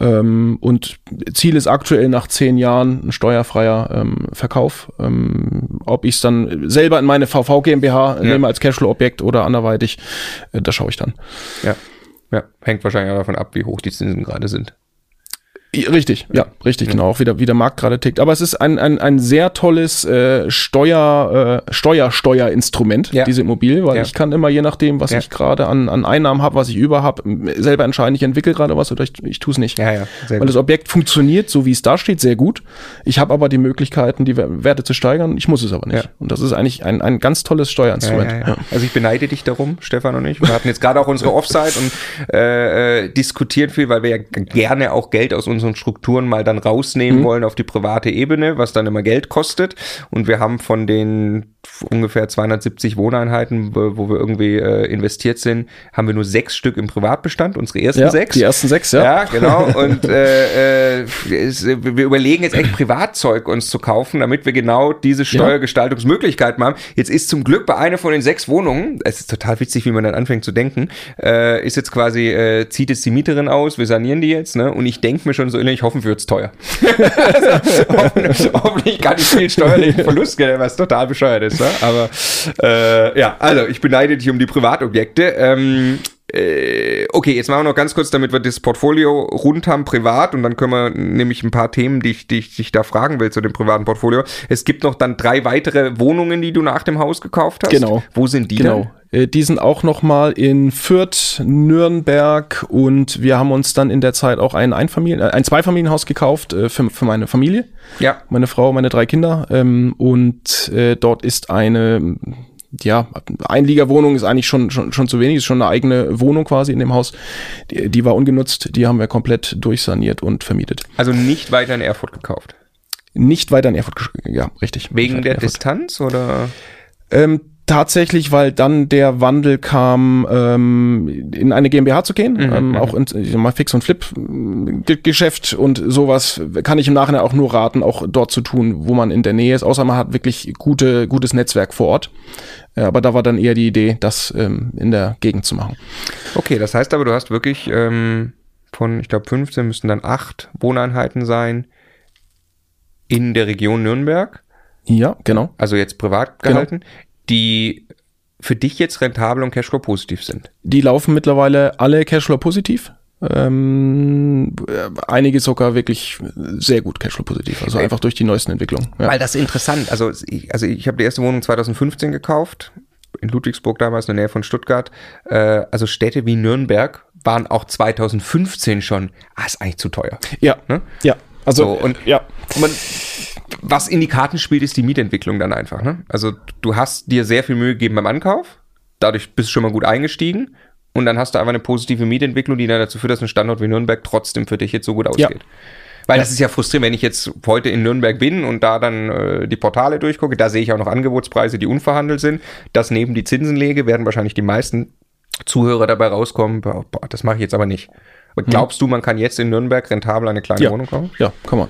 Ähm, und Ziel ist aktuell nach zehn Jahren ein steuerfreier ähm, Verkauf. Ähm, ob ich es dann selber in meine VV GmbH ja. nehme als Cashflow-Objekt oder anderweitig, äh, da schaue ich dann. Ja. ja, hängt wahrscheinlich auch davon ab, wie hoch die Zinsen gerade sind. Richtig, ja, richtig, genau, auch wieder, wie der Markt gerade tickt. Aber es ist ein, ein, ein sehr tolles äh, Steuer, äh, Steuersteuerinstrument, Ja. diese Immobilie, weil Ja. ich kann immer, je nachdem, was Ja. ich gerade an, an Einnahmen habe, was ich über habe, selber entscheiden, ich entwickle gerade was oder ich, ich tue es nicht. Ja, ja, sehr Weil das Objekt funktioniert, so wie es da steht, sehr gut. Ich habe aber die Möglichkeiten, die Wer- Werte zu steigern. Ich muss es aber nicht. Ja. Und das ist eigentlich ein, ein ganz tolles Steuerinstrument. Ja, ja, ja. Also ich beneide dich darum, Stefan und ich. Wir hatten jetzt gerade auch unsere Offside und äh, äh, diskutieren viel, weil wir ja gerne auch Geld aus unseren Strukturen mal dann rausnehmen wollen auf die private Ebene, was dann immer Geld kostet. Und wir haben von den ungefähr 270 Wohneinheiten, wo, wir irgendwie äh, investiert sind, haben wir nur sechs Stück im Privatbestand, unsere ersten Ja, sechs. die ersten sechs, ja. Ja, genau. Und äh, äh, es, wir überlegen jetzt echt Privatzeug uns zu kaufen, damit wir genau diese Steuergestaltungsmöglichkeiten haben. Jetzt ist zum Glück bei einer von den sechs Wohnungen, es ist total witzig, wie man dann anfängt zu denken, äh, ist jetzt quasi, äh, zieht jetzt die Mieterin aus, wir sanieren die jetzt, ne? Und ich denke mir schon so innerlich, hoffen wird's teuer. (laughs) also, hoffentlich, kann ich viel steuerlichen Verlust was total bescheuert ist, ne? Aber äh, ja, also ich beneide dich um die Privatobjekte. Ähm, äh, okay, jetzt machen wir noch ganz kurz, damit wir das Portfolio rund haben, privat, und dann können wir nämlich ein paar Themen, die ich, die ich dich da fragen will zu dem privaten Portfolio. Es gibt noch dann drei weitere Wohnungen, die du nach dem Haus gekauft hast. Genau. Wo sind die Genau. Äh, Die sind auch noch mal in Fürth, Nürnberg und wir haben uns dann in der Zeit auch ein Einfamilien, äh, ein Zweifamilienhaus gekauft äh, für, für meine Familie, denn? Ja. meine Frau, meine drei Kinder ähm, und äh, dort ist eine ja, Einliegerwohnung ist eigentlich schon, schon, schon zu wenig, ist schon eine eigene Wohnung quasi in dem Haus. Die, die war ungenutzt, die haben wir komplett durchsaniert und vermietet. Also nicht weiter in Erfurt gekauft. Nicht weiter in Erfurt, ja, richtig. Wegen der. Distanz oder? Ähm, tatsächlich, weil dann der Wandel kam, ähm, in eine GmbH zu gehen, ähm, auch in ich sag mal Fix und Flip Ge- Geschäft und sowas kann ich im Nachhinein auch nur raten, auch dort zu tun, wo man in der Nähe ist, außer man hat wirklich gute, gutes Netzwerk vor Ort. Ja, aber da war dann eher die Idee, das ähm, in der Gegend zu machen. Okay, das heißt aber, du hast wirklich ähm, von, ich glaube, 15 müssten dann acht Wohneinheiten sein in der Region Nürnberg. Ja, genau. also jetzt privat Genau. Die für dich jetzt rentabel und Cashflow positiv sind. Die laufen mittlerweile alle Cashflow positiv. Ähm, äh, einige sogar wirklich sehr gut Cashflow positiv, also einfach durch die neuesten Entwicklungen. Ja. Weil das ist interessant. Also ich, also ich habe die erste Wohnung 2015 gekauft, in Ludwigsburg damals, in der Nähe von Stuttgart. Äh, also Städte wie Nürnberg waren auch 2015 schon, ah, ist eigentlich zu teuer. Ja, Ne? ja. Also, So, und- ja. Man, was in die Karten spielt, ist die Mietentwicklung dann einfach. Ne? Also du hast dir sehr viel Mühe gegeben beim Ankauf, dadurch bist du schon mal gut eingestiegen und dann hast du einfach eine positive Mietentwicklung, die dann dazu führt, dass ein Standort wie Nürnberg trotzdem für dich jetzt so gut ausgeht. Weil das ist ja frustrierend, wenn ich jetzt heute in Nürnberg bin und da dann äh, die Portale durchgucke, da sehe ich auch noch Angebotspreise, die unverhandelt sind. Das neben die Zinsen lege, werden wahrscheinlich die meisten Zuhörer dabei rauskommen, boah, boah, das mache ich jetzt aber nicht. Und glaubst du, man kann jetzt in Nürnberg rentabel eine kleine Ja. Wohnung kaufen? Ja, kann man.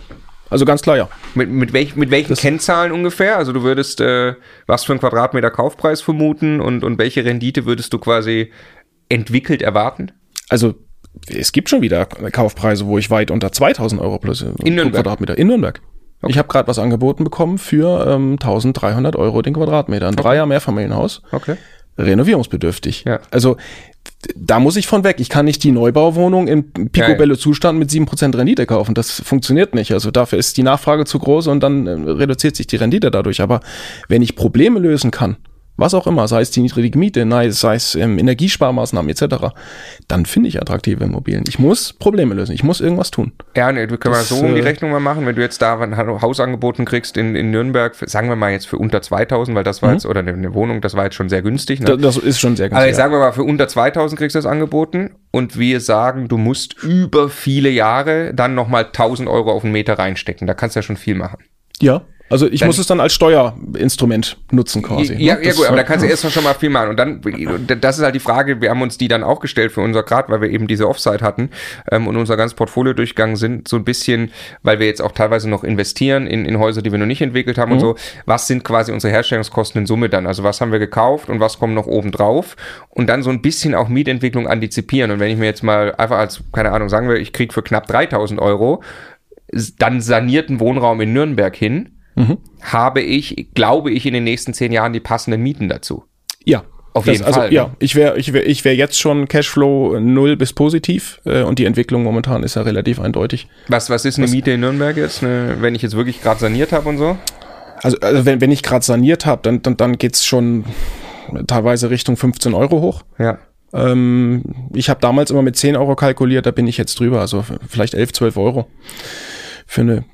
Also ganz klar, ja. Mit, mit, welch, mit welchen Kennzahlen ungefähr? Also du würdest äh, was für einen Quadratmeter Kaufpreis vermuten und, und welche Rendite würdest du quasi entwickelt erwarten? Also es gibt schon wieder Kaufpreise, wo ich weit unter 2000 Euro plus äh, In Nürnberg? Quadratmeter in Nürnberg. Ich habe gerade was angeboten bekommen für ähm, 1300 Euro den Quadratmeter. Ein Dreier Mehrfamilienhaus. Okay. renovierungsbedürftig. Ja. Also da muss ich von weg. Ich kann nicht die Neubauwohnung im Picobello-Zustand mit 7% Rendite kaufen. Das funktioniert nicht. Also dafür ist die Nachfrage zu groß und dann äh, reduziert sich die Rendite dadurch. Aber wenn ich Probleme lösen kann, was auch immer, sei es die niedrige Miete, nein, sei es ähm, Energiesparmaßnahmen etc., dann finde ich attraktive Immobilien. Ich muss Probleme lösen. Ich muss irgendwas tun. Ja, ne, wir können Das, mal so um die äh, Rechnung mal machen, wenn du jetzt da ein Haus angeboten kriegst in, in Nürnberg, für, sagen wir mal jetzt für unter 2000, weil das war jetzt, oder eine, Wohnung, das war jetzt schon sehr günstig. Ne? Da- Das ist schon sehr Aber günstig. jetzt sagen wir mal, für unter 2000 kriegst du das angeboten und wir sagen, du musst über viele Jahre dann nochmal 1000 Euro auf den Meter reinstecken. Da kannst du ja schon viel machen. ja. Also ich Dann- muss es dann als Steuerinstrument nutzen quasi. Ja, ne? ja gut, aber da kannst du erst noch schon mal viel machen. Und dann, das ist halt die Frage, wir haben uns die dann auch gestellt für unser Grad, weil wir eben diese Offside hatten ähm, und unser ganz Portfolio durchgegangen sind, so ein bisschen, weil wir jetzt auch teilweise noch investieren in, in Häuser, die wir noch nicht entwickelt haben und so. Was sind quasi unsere Herstellungskosten in Summe dann? Also was haben wir gekauft und was kommt noch oben drauf? Und dann so ein bisschen auch Mietentwicklung antizipieren. Und wenn ich mir jetzt mal einfach als, keine Ahnung, sagen wir, ich krieg für knapp 3000 Euro dann sanierten Wohnraum in Nürnberg hin, habe ich, glaube ich, in den nächsten zehn Jahren die passenden Mieten dazu. Ja, Auf Das, jeden also Fall. ja, ne? ich wäre ich wär, ich wär jetzt schon Cashflow null bis positiv äh, und die Entwicklung momentan ist ja relativ eindeutig. Was, was ist eine Miete in Nürnberg jetzt, eine, wenn ich jetzt wirklich gerade saniert habe und so? Also, also wenn, wenn ich gerade saniert habe, dann, dann, dann geht's schon teilweise Richtung 15 Euro hoch. Ja. Ähm, ich habe damals immer mit 10 Euro kalkuliert, da bin ich jetzt drüber, also vielleicht 11, 12 Euro für eine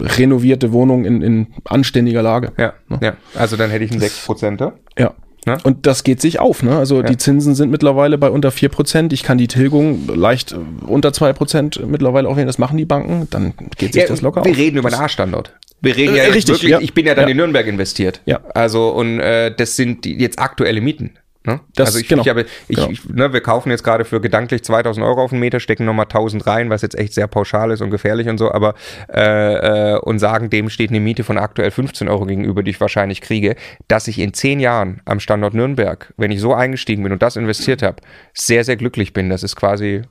renovierte Wohnung in, in anständiger Lage. Ja, ja. Also dann hätte ich einen 6%er. Ja. Ne? Und das geht sich auf, ne? Also die Zinsen sind mittlerweile bei unter 4%. Ich kann die Tilgung leicht äh, unter 2% mittlerweile auch, wenn das machen die Banken, dann geht sich Ja, das locker wir auf. reden über einen A-Standort. Wir reden Äh, ja richtig, wirklich, ja. ich bin ja dann Ja. in Nürnberg investiert. Ja. Also, und äh, das sind die jetzt aktuelle Mieten. Ne? Das- also ich, genau. ich habe, ich, Genau. ich, ne, wir kaufen jetzt gerade für gedanklich 2000 Euro auf den Meter, stecken nochmal 1000 rein, was jetzt echt sehr pauschal ist und gefährlich und so, aber äh, äh, und sagen, dem steht eine Miete von aktuell 15 Euro gegenüber, die ich wahrscheinlich kriege, dass ich in zehn Jahren am Standort Nürnberg, wenn ich so eingestiegen bin und das investiert habe, sehr, sehr glücklich bin. Das ist quasi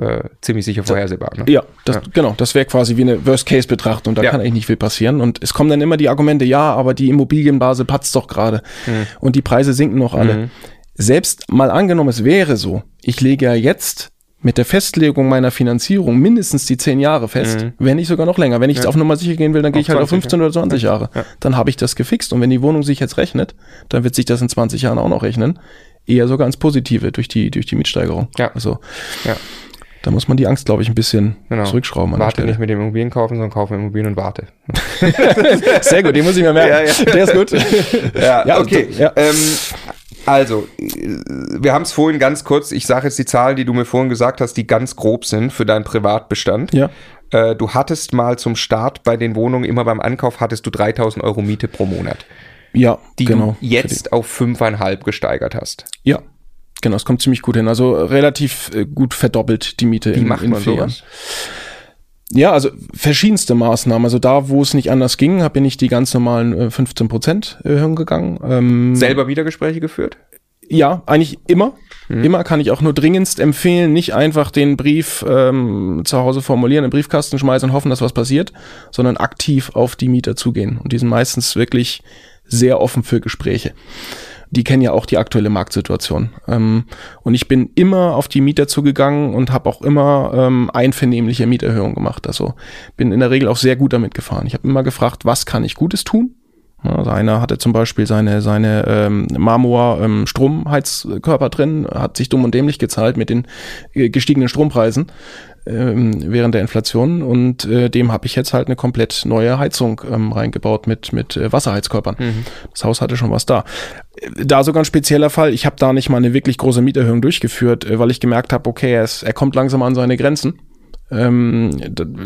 äh, ziemlich sicher vorhersehbar. Ne? Ja, das, genau. Das wäre quasi wie eine Worst-Case-Betrachtung. Da Ja. kann eigentlich nicht viel passieren. Und es kommen dann immer die Argumente, ja, aber die Immobilienbase patzt doch gerade. Mhm. Und die Preise sinken noch alle. Selbst mal angenommen, es wäre so, ich lege ja jetzt mit der Festlegung meiner Finanzierung mindestens die zehn Jahre fest, wenn nicht sogar noch länger. Wenn ich jetzt auf Nummer sicher gehen will, dann gehe Mhm. Ich halt auf 20, 15 oder 20 Jahre. Dann habe ich das gefixt. Und wenn die Wohnung sich jetzt rechnet, dann wird sich das in 20 Jahren auch noch rechnen. Eher sogar ins Positive durch die, durch die Mietsteigerung. Ja. Also, Ja. Da muss man die Angst, glaube ich, ein bisschen Genau. zurückschrauben. Warte nicht mit dem Immobilien kaufen, sondern kaufe Immobilien und warte. (laughs) Sehr gut, den muss ich mir merken. Ja, ja. Der ist gut. (laughs) Ja, Ja, okay. also, ja. Ähm, also, wir haben es vorhin ganz kurz, ich sage jetzt die Zahlen, die du mir vorhin gesagt hast, die ganz grob sind für deinen Privatbestand. Ja. Äh, du hattest mal zum Start bei den Wohnungen, immer beim Ankauf, hattest du 3000 Euro Miete pro Monat, Ja, die genau. du jetzt auf 5,5 gesteigert hast. Ja, genau, es kommt ziemlich gut hin. Also relativ äh, gut verdoppelt die Miete Wie in, macht in man vier sowas? Ja, also verschiedenste Maßnahmen. Also da, wo es nicht anders ging, bin ich die ganz normalen äh, 15% Erhöhung gegangen. Ähm, Selber wieder Gespräche geführt? Ja, eigentlich immer. Mhm. Immer kann ich auch nur dringendst empfehlen, nicht einfach den Brief ähm, zu Hause formulieren, in den Briefkasten schmeißen und hoffen, dass was passiert, sondern aktiv auf die Mieter zugehen. Und die sind meistens wirklich sehr offen für Gespräche. Die kennen ja auch die aktuelle Marktsituation. Ähm, und ich bin immer auf die Mieter zugegangen und habe auch immer ähm, einvernehmliche Mieterhöhungen gemacht. Also bin in der Regel auch sehr gut damit gefahren. Ich habe immer gefragt, was kann ich Gutes tun? Also einer hatte zum Beispiel seine, seine ähm, Marmor ähm, drin, hat sich dumm und dämlich gezahlt mit den äh, gestiegenen Strompreisen ähm, während der Inflation und äh, dem habe ich jetzt halt eine komplett neue Heizung ähm, reingebaut mit, mit äh, Wasserheizkörpern. Das Haus hatte schon was da. Äh, Da sogar ein spezieller Fall, ich habe da nicht mal eine wirklich große Mieterhöhung durchgeführt, äh, weil ich gemerkt habe, okay, er, ist, er kommt langsam an seine Grenzen. Ähm,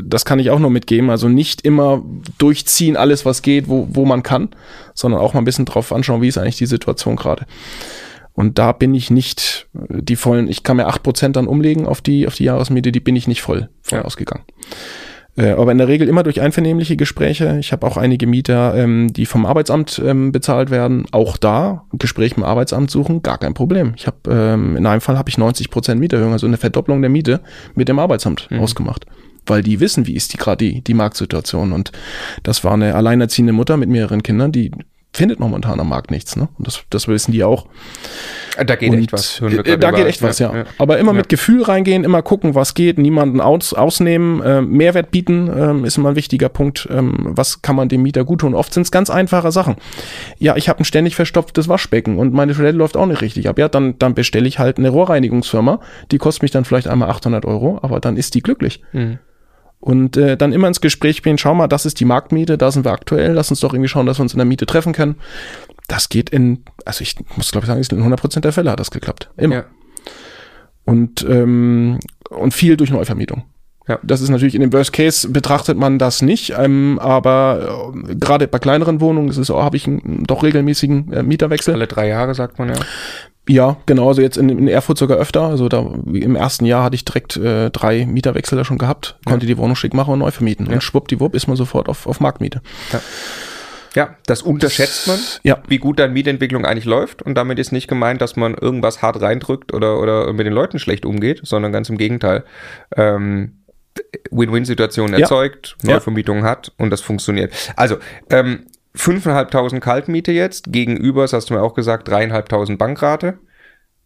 das kann ich auch nur mitgeben. Also nicht immer durchziehen, alles was geht, wo, wo man kann, sondern auch mal ein bisschen drauf anschauen, wie ist eigentlich die Situation gerade. Und da bin ich nicht äh, die vollen, ich kann mir acht Prozent dann umlegen auf die, auf die Jahresmiete, die bin ich nicht voll, voll Ja. ausgegangen. Äh, aber in der Regel immer durch einvernehmliche Gespräche. Ich habe auch einige Mieter, ähm, die vom Arbeitsamt ähm, bezahlt werden. Auch da Gespräch mit dem Arbeitsamt suchen, gar kein Problem. Ich habe ähm, in einem Fall habe ich 90 Prozent Mieterhöhung, also eine Verdopplung der Miete mit dem Arbeitsamt ausgemacht, weil die wissen, wie ist die gerade die, die Marktsituation. Und das war eine alleinerziehende Mutter mit mehreren Kindern, die findet momentan am Markt nichts. Ne? Und das, das wissen die auch. Äh, Da geht Und, echt was. Äh, Da über- geht echt was, ja. Aber immer mit Gefühl reingehen, immer gucken, was geht, niemanden aus, ausnehmen, äh, Mehrwert bieten, ähm, ist immer ein wichtiger Punkt. Ähm, was kann man dem Mieter gut tun? Oft sind es ganz einfache Sachen. Ja, ich habe ein ständig verstopftes Waschbecken und meine Toilette läuft auch nicht richtig ab. Ja, dann, dann bestelle ich halt eine Rohrreinigungsfirma. Die kostet mich dann vielleicht einmal 800 Euro, aber dann ist die glücklich. Mhm. Und äh, dann immer ins Gespräch gehen, schau mal, das ist die Marktmiete, da sind wir aktuell, lass uns doch irgendwie schauen, dass wir uns in der Miete treffen können. Das geht in, also ich muss glaube ich sagen, in 100% der Fälle hat das geklappt. Immer. Ja. Und, ähm, und viel durch Neuvermietung. Ja. Das ist natürlich in dem Worst Case betrachtet man das nicht, ähm, aber äh, gerade bei kleineren Wohnungen ist es auch, habe ich einen doch regelmäßigen äh, Mieterwechsel. Alle drei Jahre, sagt man ja. Ja, genau, also jetzt in, in Erfurt sogar öfter. Also da im ersten Jahr hatte ich direkt äh, drei Mieterwechsel da schon gehabt, konnte die Wohnung schick machen und neu vermieten. Und schwuppdiwupp ist man sofort auf, auf Marktmiete. Ja, das unterschätzt man, Ja. wie gut deine Mietentwicklung eigentlich läuft. Und damit ist nicht gemeint, dass man irgendwas hart reindrückt oder, oder mit den Leuten schlecht umgeht, sondern ganz im Gegenteil. Ähm, Win-Win-Situationen Ja. erzeugt, Ja. Neuvermietungen hat und das funktioniert. Also, ähm, 5.500 Kaltmiete jetzt, gegenüber, das hast du mir auch gesagt, 3.500 Bankrate.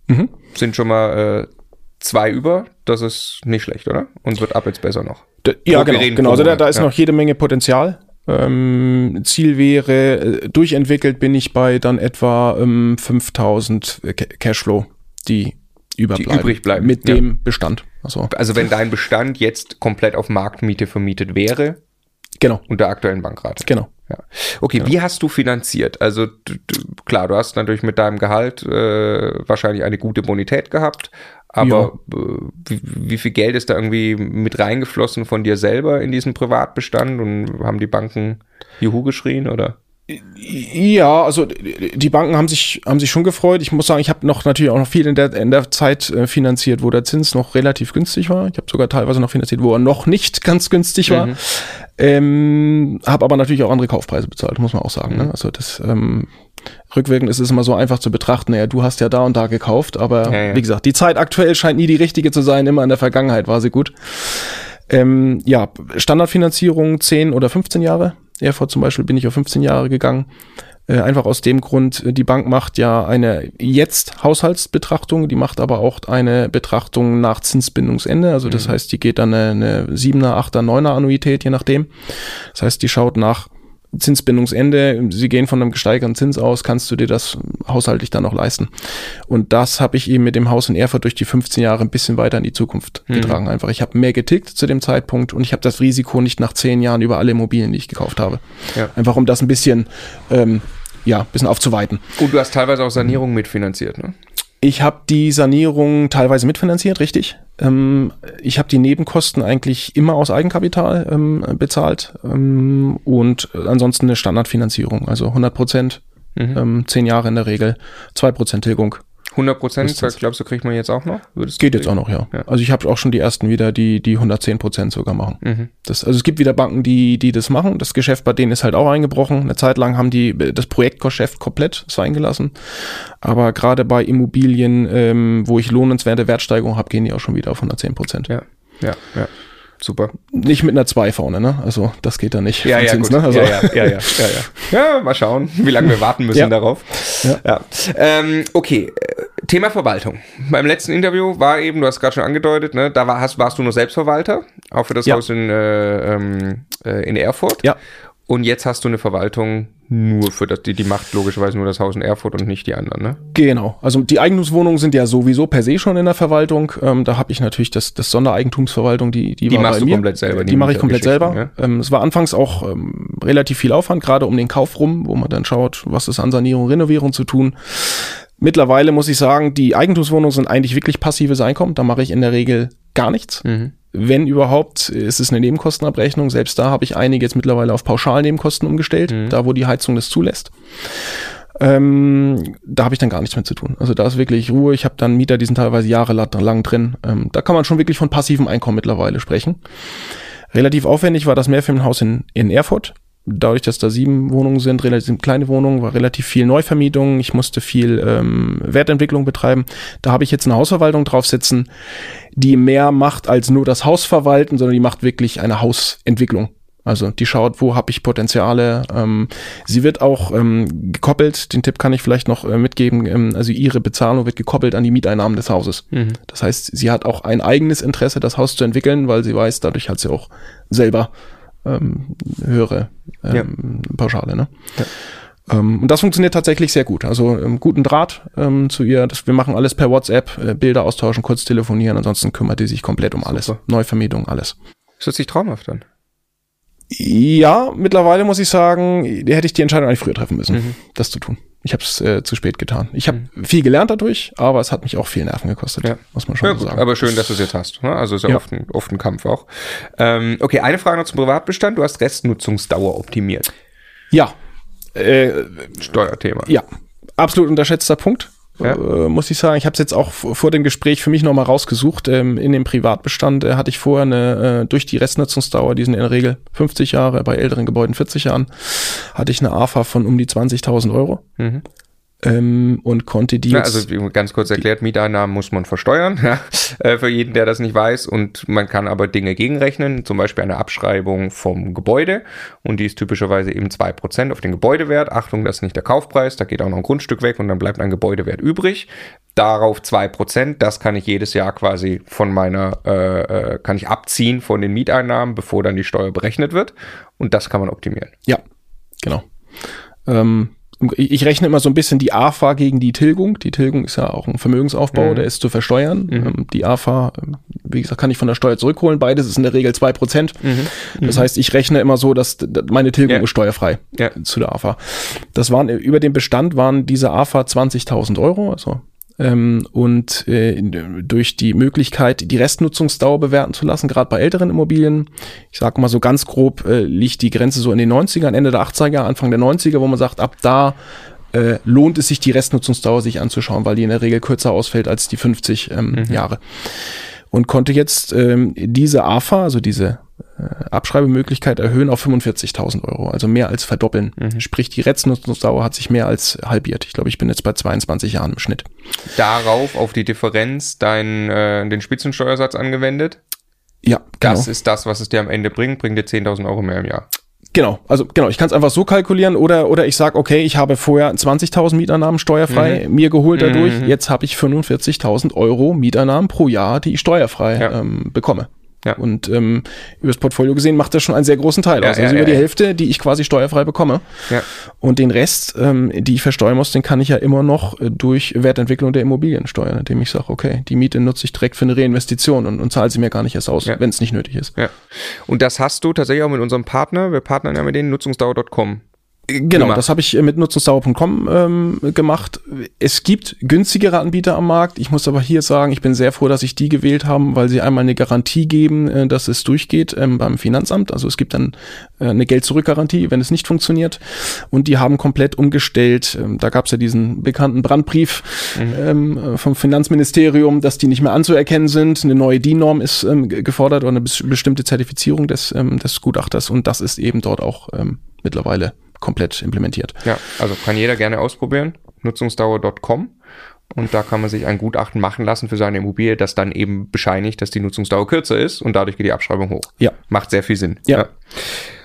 Mhm. Sind schon mal äh, zwei über. Das ist nicht schlecht, oder? Und wird ab jetzt besser noch. D ja, genau. Genau. Also da, da ist ja. noch jede Menge Potenzial. Ähm, Ziel wäre, äh, durchentwickelt bin ich bei dann etwa ähm, 5000 Ca- Cashflow, die überbleiben. übrig bleiben, Mit ja. dem Bestand. Also, Also wenn dein Bestand jetzt komplett auf Marktmiete vermietet wäre, genau, unter aktuellen Bankrate. genau. Ja. Okay, wie hast du finanziert? Also du, du, klar, du hast natürlich mit deinem Gehalt äh, wahrscheinlich eine gute Bonität gehabt, aber äh, wie, wie viel Geld ist da irgendwie mit reingeflossen von dir selber in diesen Privatbestand und haben die Banken Juhu geschrien oder? Ja, also die Banken haben sich haben sich schon gefreut. Ich muss sagen, ich habe noch natürlich auch noch viel in der in der Zeit äh, finanziert, wo der Zins noch relativ günstig war. Ich habe sogar teilweise noch finanziert, wo er noch nicht ganz günstig war. Ähm, habe aber natürlich auch andere Kaufpreise bezahlt, muss man auch sagen. Ne? Also das ähm, rückwirkend ist es immer so einfach zu betrachten. Naja, du hast ja da und da gekauft, aber Ja, ja. wie gesagt, die Zeit aktuell scheint nie die richtige zu sein. Immer in der Vergangenheit war sie gut. Ähm, ja, Standardfinanzierung 10 oder 15 Jahre. Erfurt zum Beispiel bin ich auf 15 Jahre gegangen. Äh, einfach aus dem Grund, äh, die Bank macht ja eine jetzt Haushaltsbetrachtung, die macht aber auch eine Betrachtung nach Zinsbindungsende. Also das heißt, die geht dann eine, eine 7er, 8er, 9er Annuität, je nachdem. Das heißt, die schaut nach Zinsbindungsende, sie gehen von einem gesteigerten Zins aus, kannst du dir das haushaltlich dann noch leisten. Und das habe ich eben mit dem Haus in Erfurt durch die 15 Jahre ein bisschen weiter in die Zukunft getragen. Einfach, ich habe mehr getickt zu dem Zeitpunkt und ich habe das Risiko nicht nach 10 Jahren über alle Immobilien, die ich gekauft habe. Ja. Einfach um das ein bisschen, ähm, ja, ein bisschen aufzuweiten. Und du hast teilweise auch Sanierung mitfinanziert, ne? Ich habe die Sanierung teilweise mitfinanziert, richtig. Ähm, ich habe die Nebenkosten eigentlich immer aus Eigenkapital ähm, bezahlt ähm, und ansonsten eine Standardfinanzierung, also 100 Prozent, ähm, 10 Jahre in der Regel, 2 Prozent Tilgung. 100 Prozent, glaubst du, kriegt man jetzt auch noch? Würdest Geht jetzt auch noch, ja. Ja. Also ich habe auch schon die ersten wieder, die die 110 Prozent sogar machen. Mhm. Das, also es gibt wieder Banken, die die das machen. Das Geschäft bei denen ist halt auch eingebrochen. Eine Zeit lang haben die das Projektgeschäft komplett sein gelassen. Aber gerade bei Immobilien, ähm, wo ich lohnenswerte Wertsteigerung habe, gehen die auch schon wieder auf 110 Prozent. Ja, ja, ja. Super. Nicht mit einer 2 vorne, ne? Also das geht da nicht. Ja, ja, Zins, gut. Ne? Also, ja, ja, ja, ja, ja, ja. (laughs) Ja, mal schauen, wie lange wir warten müssen Ja. darauf. Ja. Ja. Ähm, okay, äh, Thema Verwaltung. Beim letzten Interview war eben, du hast gerade schon angedeutet, ne, da war, hast, warst du nur Selbstverwalter, auch für das Ja. Haus in, äh, ähm, äh, in Erfurt. Ja. Und jetzt hast du eine Verwaltung nur für das, die, die macht logischerweise nur das Haus in Erfurt und nicht die anderen, ne? Genau. Also die Eigentumswohnungen sind ja sowieso per se schon in der Verwaltung. Ähm, da habe ich natürlich das, das Sondereigentumsverwaltung, die die, Die machst du komplett selber, Die, die mache ich komplett selber. Mietergeschichten, Ähm, es war anfangs auch ähm, relativ viel Aufwand, gerade um den Kauf rum, wo man dann schaut, was ist an Sanierung, Renovierung zu tun. Mittlerweile muss ich sagen, die Eigentumswohnungen sind eigentlich wirklich passives Einkommen. Da mache ich in der Regel gar nichts. Mhm. Wenn überhaupt, ist es eine Nebenkostenabrechnung. Selbst da habe ich einige jetzt mittlerweile auf Pauschalnebenkosten umgestellt, da wo die Heizung das zulässt. Ähm, da habe ich dann gar nichts mit zu tun. Also da ist wirklich Ruhe. Ich habe dann Mieter, die sind teilweise jahrelang drin. Ähm, da kann man schon wirklich von passivem Einkommen mittlerweile sprechen. Relativ aufwendig war das Mehrfamilienhaus in, in Erfurt. Dadurch, dass da sieben Wohnungen sind, relativ kleine Wohnungen, war relativ viel Neuvermietung. Ich musste viel ähm, Wertentwicklung betreiben. Da habe ich jetzt eine Hausverwaltung drauf sitzen, die mehr macht als nur das Haus verwalten, sondern die macht wirklich eine Hausentwicklung. Also die schaut, wo habe ich Potenziale. Ähm, sie wird auch ähm, gekoppelt, den Tipp kann ich vielleicht noch äh, mitgeben, ähm, also ihre Bezahlung wird gekoppelt an die Mieteinnahmen des Hauses. Das heißt, sie hat auch ein eigenes Interesse, das Haus zu entwickeln, weil sie weiß, dadurch hat sie auch selber ähm, höhere ähm, Pauschale. Ne? Ähm, und das funktioniert tatsächlich sehr gut. Also ähm, guten Draht ähm, zu ihr. Das, wir machen alles per WhatsApp, äh, Bilder austauschen, kurz telefonieren. Ansonsten kümmert die sich komplett um alles. Super. Neuvermietung, alles. Das hört sich traumhaft an. Ja, mittlerweile muss ich sagen, hätte ich die Entscheidung eigentlich früher treffen müssen, Mhm. das zu tun. Ich habe es äh, zu spät getan. Ich habe viel gelernt dadurch, aber es hat mich auch viel Nerven gekostet, Ja. muss man schon Ja, gut, sagen. aber schön, dass du es jetzt hast. Ne? Also ist ja, Ja. Oft, ein, oft ein Kampf auch. Ähm, okay, eine Frage noch zum Privatbestand. Du hast Restnutzungsdauer optimiert. ja, äh, Steuerthema. ja, absolut unterschätzter Punkt. Ja. Äh, muss ich sagen, ich habe es jetzt auch vor dem Gespräch für mich nochmal rausgesucht. Ähm, in dem Privatbestand äh, hatte ich vorher eine, äh, durch die Restnutzungsdauer, die sind in der Regel 50 Jahre, bei älteren Gebäuden 40 Jahren, hatte ich eine AFA von um die 20.000 Euro. Mhm. Ähm, und konnte die. Ja, also ganz kurz erklärt, Mieteinnahmen muss man versteuern, (laughs) ja, äh, für jeden, der das nicht weiß. Und man kann aber Dinge gegenrechnen, zum Beispiel eine Abschreibung vom Gebäude. Und die ist typischerweise eben zwei Prozent auf den Gebäudewert. Achtung, das ist nicht der Kaufpreis, da geht auch noch ein Grundstück weg und dann bleibt ein Gebäudewert übrig. Darauf zwei Prozent, das kann ich jedes Jahr quasi von meiner, äh, äh, kann ich abziehen von den Mieteinnahmen, bevor dann die Steuer berechnet wird. Und das kann man optimieren. Ja, genau. Ähm, ich rechne immer so ein bisschen die AFA gegen die Tilgung. Die Tilgung ist ja auch ein Vermögensaufbau, mhm. der ist zu versteuern. Mhm. Ähm, die AFA, ähm, wie gesagt, kann ich von der Steuer zurückholen. Beides ist in der Regel zwei Prozent. Mhm. Das heißt, ich rechne immer so, dass meine Tilgung ja. ist steuerfrei ja. zu der AFA. Das waren, über den Bestand waren diese AFA 20.000 Euro, also ähm, und äh, durch die Möglichkeit, die Restnutzungsdauer bewerten zu lassen, gerade bei älteren Immobilien. Ich sage mal so ganz grob, äh, liegt die Grenze so in den 90ern, Ende der 80er, Anfang der 90er, wo man sagt, ab da äh, lohnt es sich, die Restnutzungsdauer sich anzuschauen, weil die in der Regel kürzer ausfällt als die 50 ähm, mhm. Jahre. Und konnte jetzt ähm, diese AFA, also diese Abschreibemöglichkeit erhöhen auf 45.000 Euro, also mehr als verdoppeln. Mhm. Sprich, die Restnutzungsdauer hat sich mehr als halbiert. Ich glaube, ich bin jetzt bei 22 Jahren im Schnitt. Darauf, auf die Differenz, dein, äh, den Spitzensteuersatz angewendet? Ja, genau. Das ist das, was es dir am Ende bringt, bringt dir 10.000 Euro mehr im Jahr. Genau, also genau, ich kann es einfach so kalkulieren oder oder ich sage, okay, ich habe vorher 20.000 Mieteinnahmen steuerfrei mhm. mir geholt dadurch, mhm. jetzt habe ich 45.000 Euro Mieteinnahmen pro Jahr, die ich steuerfrei ja. ähm, bekomme. Ja. Und ähm, übers Portfolio gesehen macht das schon einen sehr großen Teil ja, aus. Also ja, über die Hälfte, die ich quasi steuerfrei bekomme. Ja. Und den Rest, ähm, die ich versteuern muss, den kann ich ja immer noch äh, durch Wertentwicklung der Immobilien steuern, indem ich sage, okay, die Miete nutze ich direkt für eine Reinvestition und, und zahle sie mir gar nicht erst aus, wenn es nicht nötig ist. Ja. Und das hast du tatsächlich auch mit unserem Partner, wir partnern ja mit denen, nutzungsdauer.com Genau, gemacht. das habe ich mit nutzungsdauer.com ähm, gemacht. Es gibt günstigere Anbieter am Markt. Ich muss aber hier sagen, ich bin sehr froh, dass ich die gewählt haben, weil sie einmal eine Garantie geben, äh, dass es durchgeht ähm, beim Finanzamt. Also es gibt dann äh, eine Geld-Zurück-Garantie, wenn es nicht funktioniert. Und die haben komplett umgestellt. Ähm, da gab es ja diesen bekannten Brandbrief mhm. ähm, vom Finanzministerium, dass die nicht mehr anzuerkennen sind. Eine neue DIN-Norm ist ähm, gefordert oder eine bestimmte Zertifizierung des, ähm, des Gutachters. Und das ist eben dort auch ähm, mittlerweile komplett implementiert. Ja, also kann jeder gerne ausprobieren. Nutzungsdauer.com. Und da kann man sich ein Gutachten machen lassen für seine Immobilie, das dann eben bescheinigt, dass die Nutzungsdauer kürzer ist und dadurch geht die Abschreibung hoch. Ja. Macht sehr viel Sinn. Ja. ja.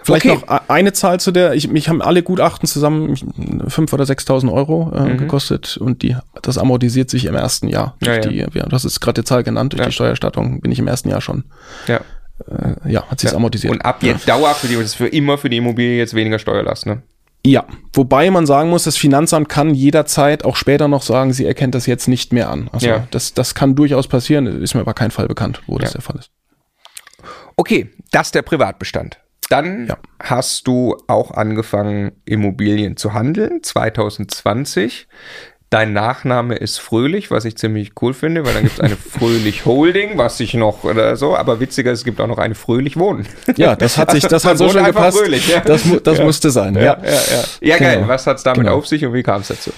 Vielleicht okay. noch eine Zahl zu der, ich, mich haben alle Gutachten zusammen 5.000 oder 6.000 Euro äh, mhm. gekostet und die, das amortisiert sich im ersten Jahr. Ja, ja. Die, ja, das ist gerade die Zahl genannt, durch die Steuerstattung bin ich im ersten Jahr schon ja äh, ja, hat sich ja. amortisiert. Und ab jetzt ja. Dauer für die, das ist für immer für die Immobilie jetzt weniger Steuerlast, ne? Ja, wobei man sagen muss, das Finanzamt kann jederzeit auch später noch sagen, sie erkennt das jetzt nicht mehr an. Also ja. das, das kann durchaus passieren, ist mir aber kein Fall bekannt, wo das der Fall ist. Okay, das ist der Privatbestand. Dann ja. hast du auch angefangen, Immobilien zu handeln, 2020. Dein Nachname ist Fröhlich, was ich ziemlich cool finde, weil dann gibt es eine (laughs) Fröhlich Holding, was ich noch oder so, aber witziger, es gibt auch noch eine Fröhlich Wohnen. Ja, das hat sich, das hat so schön gepasst. Fröhlich, ja. Das, das ja. musste sein, ja. Ja, ja, ja. ja geil. Genau. Was hat es damit genau. auf sich und wie kam es dazu?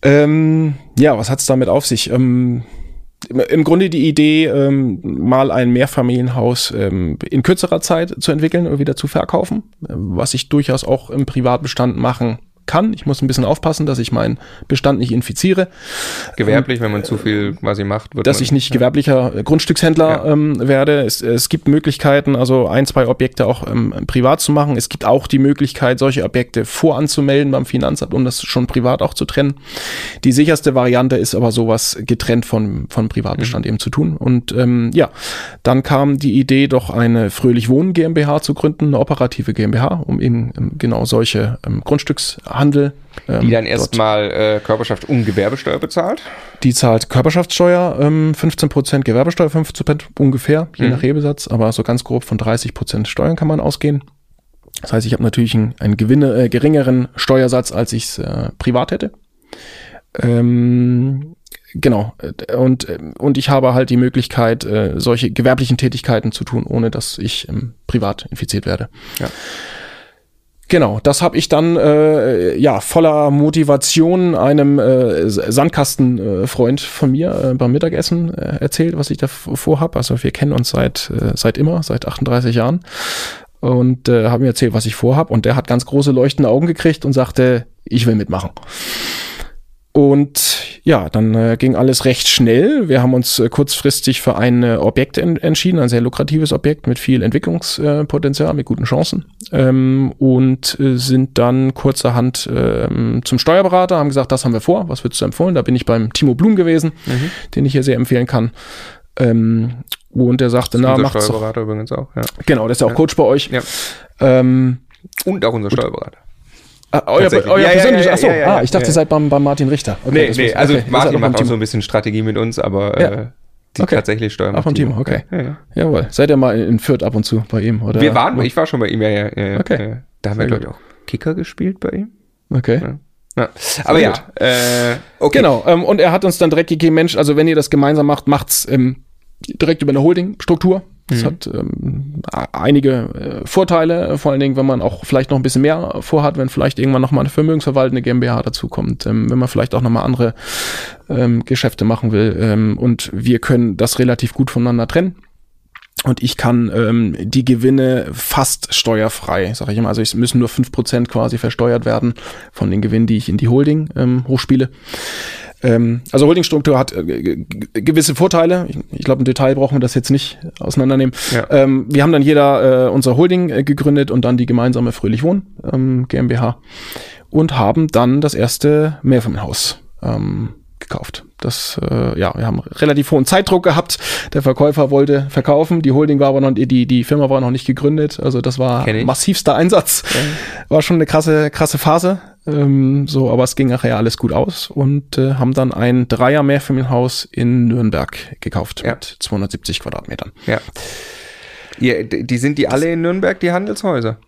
Ähm, ja, was hat es damit auf sich? Ähm, im Grunde die Idee, ähm, mal ein Mehrfamilienhaus ähm, in kürzerer Zeit zu entwickeln und wieder zu verkaufen, was ich durchaus auch im Privatbestand machen kann. Ich muss ein bisschen aufpassen, dass ich meinen Bestand nicht infiziere. Gewerblich, ähm, wenn man zu viel quasi macht. Wird dass man, ich nicht gewerblicher äh, Grundstückshändler ja. ähm, werde. Es, es, gibt Möglichkeiten, also ein, zwei Objekte auch ähm, privat zu machen. Es gibt auch die Möglichkeit, solche Objekte voranzumelden beim Finanzamt, um das schon privat auch zu trennen. Die sicherste Variante ist aber sowas getrennt von, von Privatbestand mhm. eben zu tun. Und ähm, ja, dann kam die Idee, doch eine Fröhlich Wohnen GmbH zu gründen, eine operative GmbH, um eben ähm, genau solche ähm, Grundstücks Handel. Ähm, die dann erstmal äh, Körperschaft und Gewerbesteuer bezahlt? Die zahlt Körperschaftssteuer, ähm, 15% Gewerbesteuer, 15% ungefähr, je mhm. nach Rebesatz, aber so ganz grob von 30% Steuern kann man ausgehen. Das heißt, ich habe natürlich einen, einen Gewinne, äh, geringeren Steuersatz, als ich es äh, privat hätte. Ähm, genau. Und, und ich habe halt die Möglichkeit, äh, solche gewerblichen Tätigkeiten zu tun, ohne dass ich ähm, privat infiziert werde. Ja. Genau, das habe ich dann äh, ja voller Motivation einem äh, Sandkastenfreund äh, von mir äh, beim Mittagessen äh, erzählt, was ich da vorhab. Also wir kennen uns seit äh, seit immer, seit 38 Jahren und äh, haben mir erzählt, was ich vorhab und der hat ganz große leuchtende Augen gekriegt und sagte, ich will mitmachen. Und ja, dann äh, ging alles recht schnell. Wir haben uns äh, kurzfristig für ein äh, Objekt en entschieden, ein sehr lukratives Objekt mit viel Entwicklungspotenzial, mit guten Chancen. Ähm, und äh, sind dann kurzerhand ähm, zum Steuerberater, haben gesagt, das haben wir vor, was würdest du empfehlen? Da bin ich beim Timo Blum gewesen, Mhm. den ich hier sehr empfehlen kann. Ähm, und er sagte, na, macht's. Steuerberater übrigens auch, ja. Genau, der ist ja auch Coach bei euch. Ja. Ähm, Und auch unser Steuerberater. Ah, euer, Tatsächlich. euer Ja, ja, persönlicher, ja, achso, ja, ja, ah, ich dachte, ihr seid beim, beim Martin Richter. Okay, Nee, nee, also okay, Martin macht auch Timo. so ein bisschen Strategie mit uns, aber äh, die Okay. tatsächlich Steuer Ah, vom Timo, okay. Ja, ja. Jawohl. Seid ihr mal in Fürth ab und zu bei ihm? Oder? Wir waren, ich war schon bei ihm, ja, ja. Okay. ja. Da haben wir, Sehr glaube ich, auch Kicker gespielt bei ihm. Okay. Ja. Aber ja, äh, okay. Genau. Ähm, und er hat uns dann direkt gegeben, Mensch, also wenn ihr das gemeinsam macht, macht's ähm, direkt über eine Holding-Struktur. Das Mhm. hat ähm, einige äh, Vorteile, vor allen Dingen, wenn man auch vielleicht noch ein bisschen mehr vorhat, wenn vielleicht irgendwann noch mal eine vermögensverwaltende GmbH dazukommt, ähm, wenn man vielleicht auch noch mal andere ähm, Geschäfte machen will. Ähm, und wir können das relativ gut voneinander trennen. Und ich kann ähm, die Gewinne fast steuerfrei, sage ich immer. Also es müssen nur 5% quasi versteuert werden von den Gewinnen, die ich in die Holding ähm, hochspiele. Ähm, also Holdingstruktur hat äh, ge- ge- gewisse Vorteile. Ich, ich glaube, im Detail brauchen wir das jetzt nicht auseinandernehmen. Ja. Ähm, wir haben dann jeder äh, unser Holding äh, gegründet und dann die gemeinsame Fröhlich Wohnen ähm, GmbH und haben dann das erste Mehrfamilienhaus ähm, gekauft. Das, äh, ja, wir haben relativ hohen Zeitdruck gehabt. Der Verkäufer wollte verkaufen, die Holding war aber noch, die, die Firma war noch nicht gegründet. Also das war massivster Einsatz. War schon eine krasse, krasse Phase. Ähm, so, aber es ging nachher alles gut aus und äh, haben dann ein Dreier Mehrfamilienhaus in Nürnberg gekauft Ja. mit 270 Quadratmetern. Ja. Ja, die sind die alle in Nürnberg, die Handelshäuser?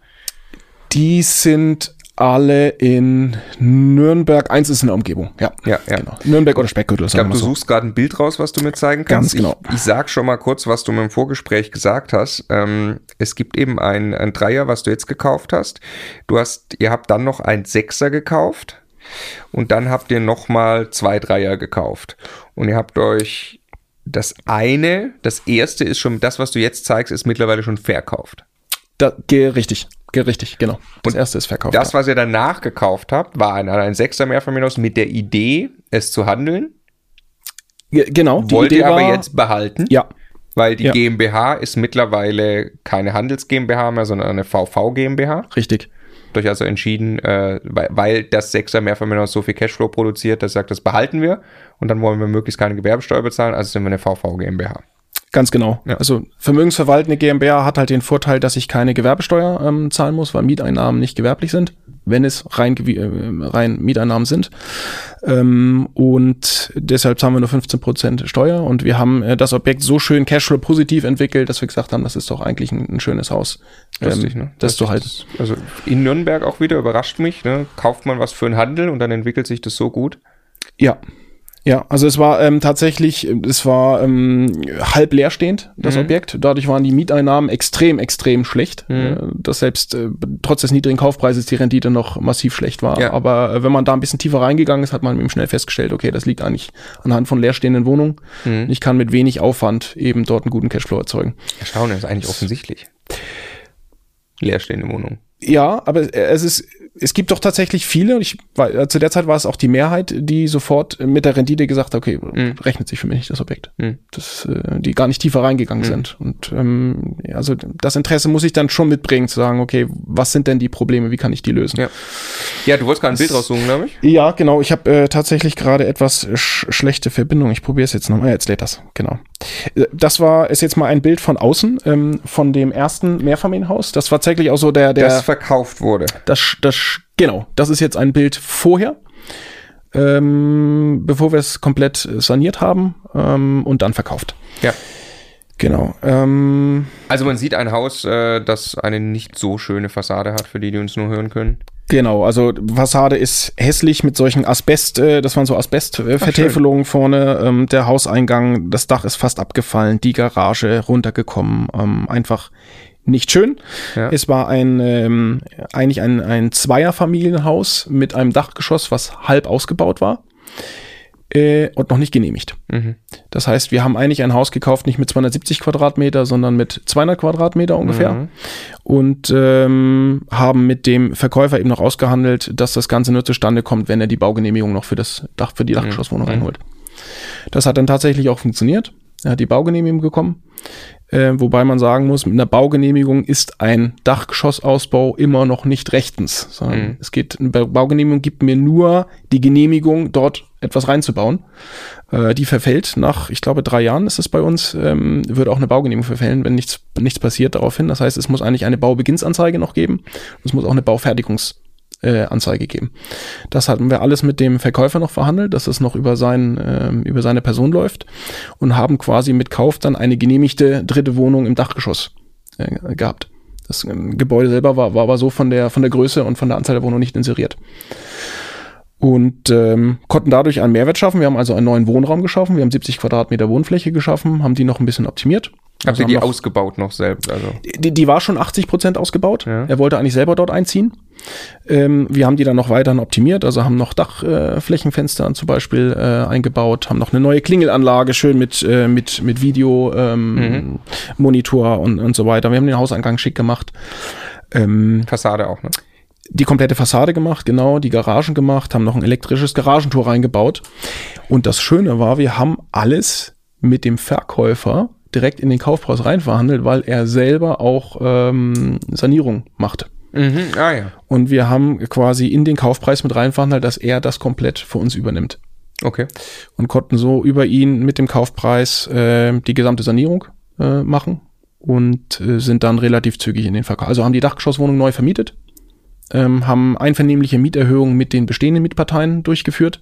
Die sind alle in Nürnberg. Eins ist in der Umgebung. Ja, Ja, ja. genau. Nürnberg oder Speckgürtel. Ich glaube, du suchst gerade ein Bild raus, was du mir zeigen kannst. Ganz genau. Ich, ich sag schon mal kurz, was du mir im Vorgespräch gesagt hast. Ähm, es gibt eben ein, ein Dreier, was du jetzt gekauft hast. Du hast, ihr habt dann noch ein Sechser gekauft und dann habt ihr noch mal zwei Dreier gekauft und ihr habt euch das eine, das erste ist schon, das, was du jetzt zeigst, ist mittlerweile schon verkauft. Da, richtig, richtig, genau. Das Und erste ist verkauft. Das, was ihr danach gekauft habt, war ein, ein Sechser Mehrfamilienhaus mit der Idee, es zu handeln. Ge genau. die Wollt Idee ihr aber war- jetzt behalten? Ja, Weil die Ja. GmbH ist mittlerweile keine Handels GmbH mehr, sondern eine VV GmbH. richtig. Durch also entschieden, äh, weil, weil das Sechser Mehrfamilienhaus so viel Cashflow produziert, dass sagt, das behalten wir und dann wollen wir möglichst keine Gewerbesteuer bezahlen, also sind wir eine VV GmbH. Ganz genau. Ja. Also vermögensverwaltende GmbH hat halt den Vorteil, dass ich keine Gewerbesteuer ähm, zahlen muss, weil Mieteinnahmen nicht gewerblich sind, wenn es rein, äh, rein Mieteinnahmen sind. Ähm, und deshalb zahlen wir nur 15% Steuer und wir haben äh, das Objekt so schön Cashflow positiv entwickelt, dass wir gesagt haben, das ist doch eigentlich ein, ein schönes Haus. Lustig, ähm, ne? Das du halt. Das- Also in Nürnberg auch wieder, überrascht mich, ne? Kauft man was für einen Handel und dann entwickelt sich das so gut. Ja. Ja, also es war ähm, tatsächlich, äh, es war ähm, halb leerstehend, das Mhm. Objekt. Dadurch waren die Mieteinnahmen extrem, extrem schlecht. Mhm. Äh, dass selbst äh, trotz des niedrigen Kaufpreises die Rendite noch massiv schlecht war. Ja. Aber äh, wenn man da ein bisschen tiefer reingegangen ist, hat man eben schnell festgestellt, okay, das liegt eigentlich anhand von leerstehenden Wohnungen. Mhm. Ich kann mit wenig Aufwand eben dort einen guten Cashflow erzeugen. Erstaunlich, ist eigentlich offensichtlich. Leerstehende Wohnung. Ja, aber es ist, es gibt doch tatsächlich viele, und ich, war- äh, zu der Zeit war es auch die Mehrheit, die sofort mit der Rendite gesagt hat, okay, Mhm. rechnet sich für mich nicht das Objekt. Mhm. Das, äh, die gar nicht tiefer reingegangen Mhm. sind. Und ähm, also das Interesse muss ich dann schon mitbringen, zu sagen, okay, was sind denn die Probleme, wie kann ich die lösen? Ja. Ja, du wolltest gerade ein Bild raussuchen, glaube ich. Ja, genau. Ich habe äh, tatsächlich gerade etwas sch schlechte Verbindung. Ich probiere es jetzt nochmal. Ja, jetzt lädt das. Genau. Äh, Das war ist jetzt mal ein Bild von außen ähm, von dem ersten Mehrfamilienhaus. Das war tatsächlich auch so der der Das verkauft wurde. das, das, genau, das ist jetzt ein Bild vorher, ähm, bevor wir es komplett äh, saniert haben ähm, und dann verkauft. Ja. Genau. Ähm, Also man sieht ein Haus, äh, das eine nicht so schöne Fassade hat, für die, die uns nur hören können. genau, also Fassade ist hässlich mit solchen Asbest, äh, das waren so Asbestvertäfelungen vorne, ähm, der Hauseingang, das Dach ist fast abgefallen, die Garage runtergekommen, ähm, einfach nicht schön. Ja. Es war ein ähm, eigentlich ein, ein Zweierfamilienhaus mit einem Dachgeschoss, was halb ausgebaut war. äh, und noch nicht genehmigt. Mhm. Das heißt, wir haben eigentlich ein Haus gekauft, nicht mit 270 Quadratmeter, sondern mit 200 Quadratmeter ungefähr. Mhm. Und ähm, haben mit dem Verkäufer eben noch ausgehandelt, dass das Ganze nur zustande kommt, wenn er die Baugenehmigung noch für das Dach, für die mhm. Dachgeschosswohnung mhm. einholt. Das hat dann tatsächlich auch funktioniert. Er hat die Baugenehmigung bekommen. Äh, wobei man sagen muss, mit einer Baugenehmigung ist ein Dachgeschossausbau immer noch nicht rechtens. Sondern mhm. Es geht, eine Baugenehmigung gibt mir nur die Genehmigung, dort etwas reinzubauen. Äh, die verfällt nach, ich glaube, drei Jahren ist es bei uns, ähm, würde auch eine Baugenehmigung verfällen, wenn nichts, nichts passiert daraufhin. Das heißt, es muss eigentlich eine Baubeginnsanzeige noch geben. Es muss auch eine Baufertigungs äh, Anzeige geben. Das hatten wir alles mit dem Verkäufer noch verhandelt, dass es noch über, sein, äh, über seine Person läuft und haben quasi mit Kauf dann eine genehmigte dritte Wohnung im Dachgeschoss äh, gehabt. Das ähm, Gebäude selber war, war aber so von der, von der Größe und von der Anzahl der Wohnungen nicht inseriert. Und ähm, konnten dadurch einen Mehrwert schaffen. Wir haben also einen neuen Wohnraum geschaffen. Wir haben 70 Quadratmeter Wohnfläche geschaffen, haben die noch ein bisschen optimiert Habt ihr die noch, ausgebaut noch selbst? Also? Die, die war schon 80 Prozent ausgebaut. Ja. Er wollte eigentlich selber dort einziehen. Ähm, wir haben die dann noch weiterhin optimiert, also haben noch Dachflächenfenster äh, zum Beispiel äh, eingebaut, haben noch eine neue Klingelanlage schön mit, äh, mit, mit Video, ähm, mhm. Monitor und, und so weiter. Wir haben den Hauseingang schick gemacht. Ähm, Fassade auch, ne? Die komplette Fassade gemacht, genau, die Garagen gemacht, haben noch ein elektrisches Garagentor reingebaut. Und das Schöne war, wir haben alles mit dem Verkäufer direkt in den Kaufpreis rein verhandelt, weil er selber auch ähm, Sanierung macht. Mhm. Ah, ja. Und wir haben quasi in den Kaufpreis mit rein verhandelt, dass er das komplett für uns übernimmt. Okay. Und konnten so über ihn mit dem Kaufpreis äh, die gesamte Sanierung äh, machen und äh, sind dann relativ zügig in den Verkauf. Also haben die Dachgeschosswohnung neu vermietet, ähm, haben einvernehmliche Mieterhöhungen mit den bestehenden Mietparteien durchgeführt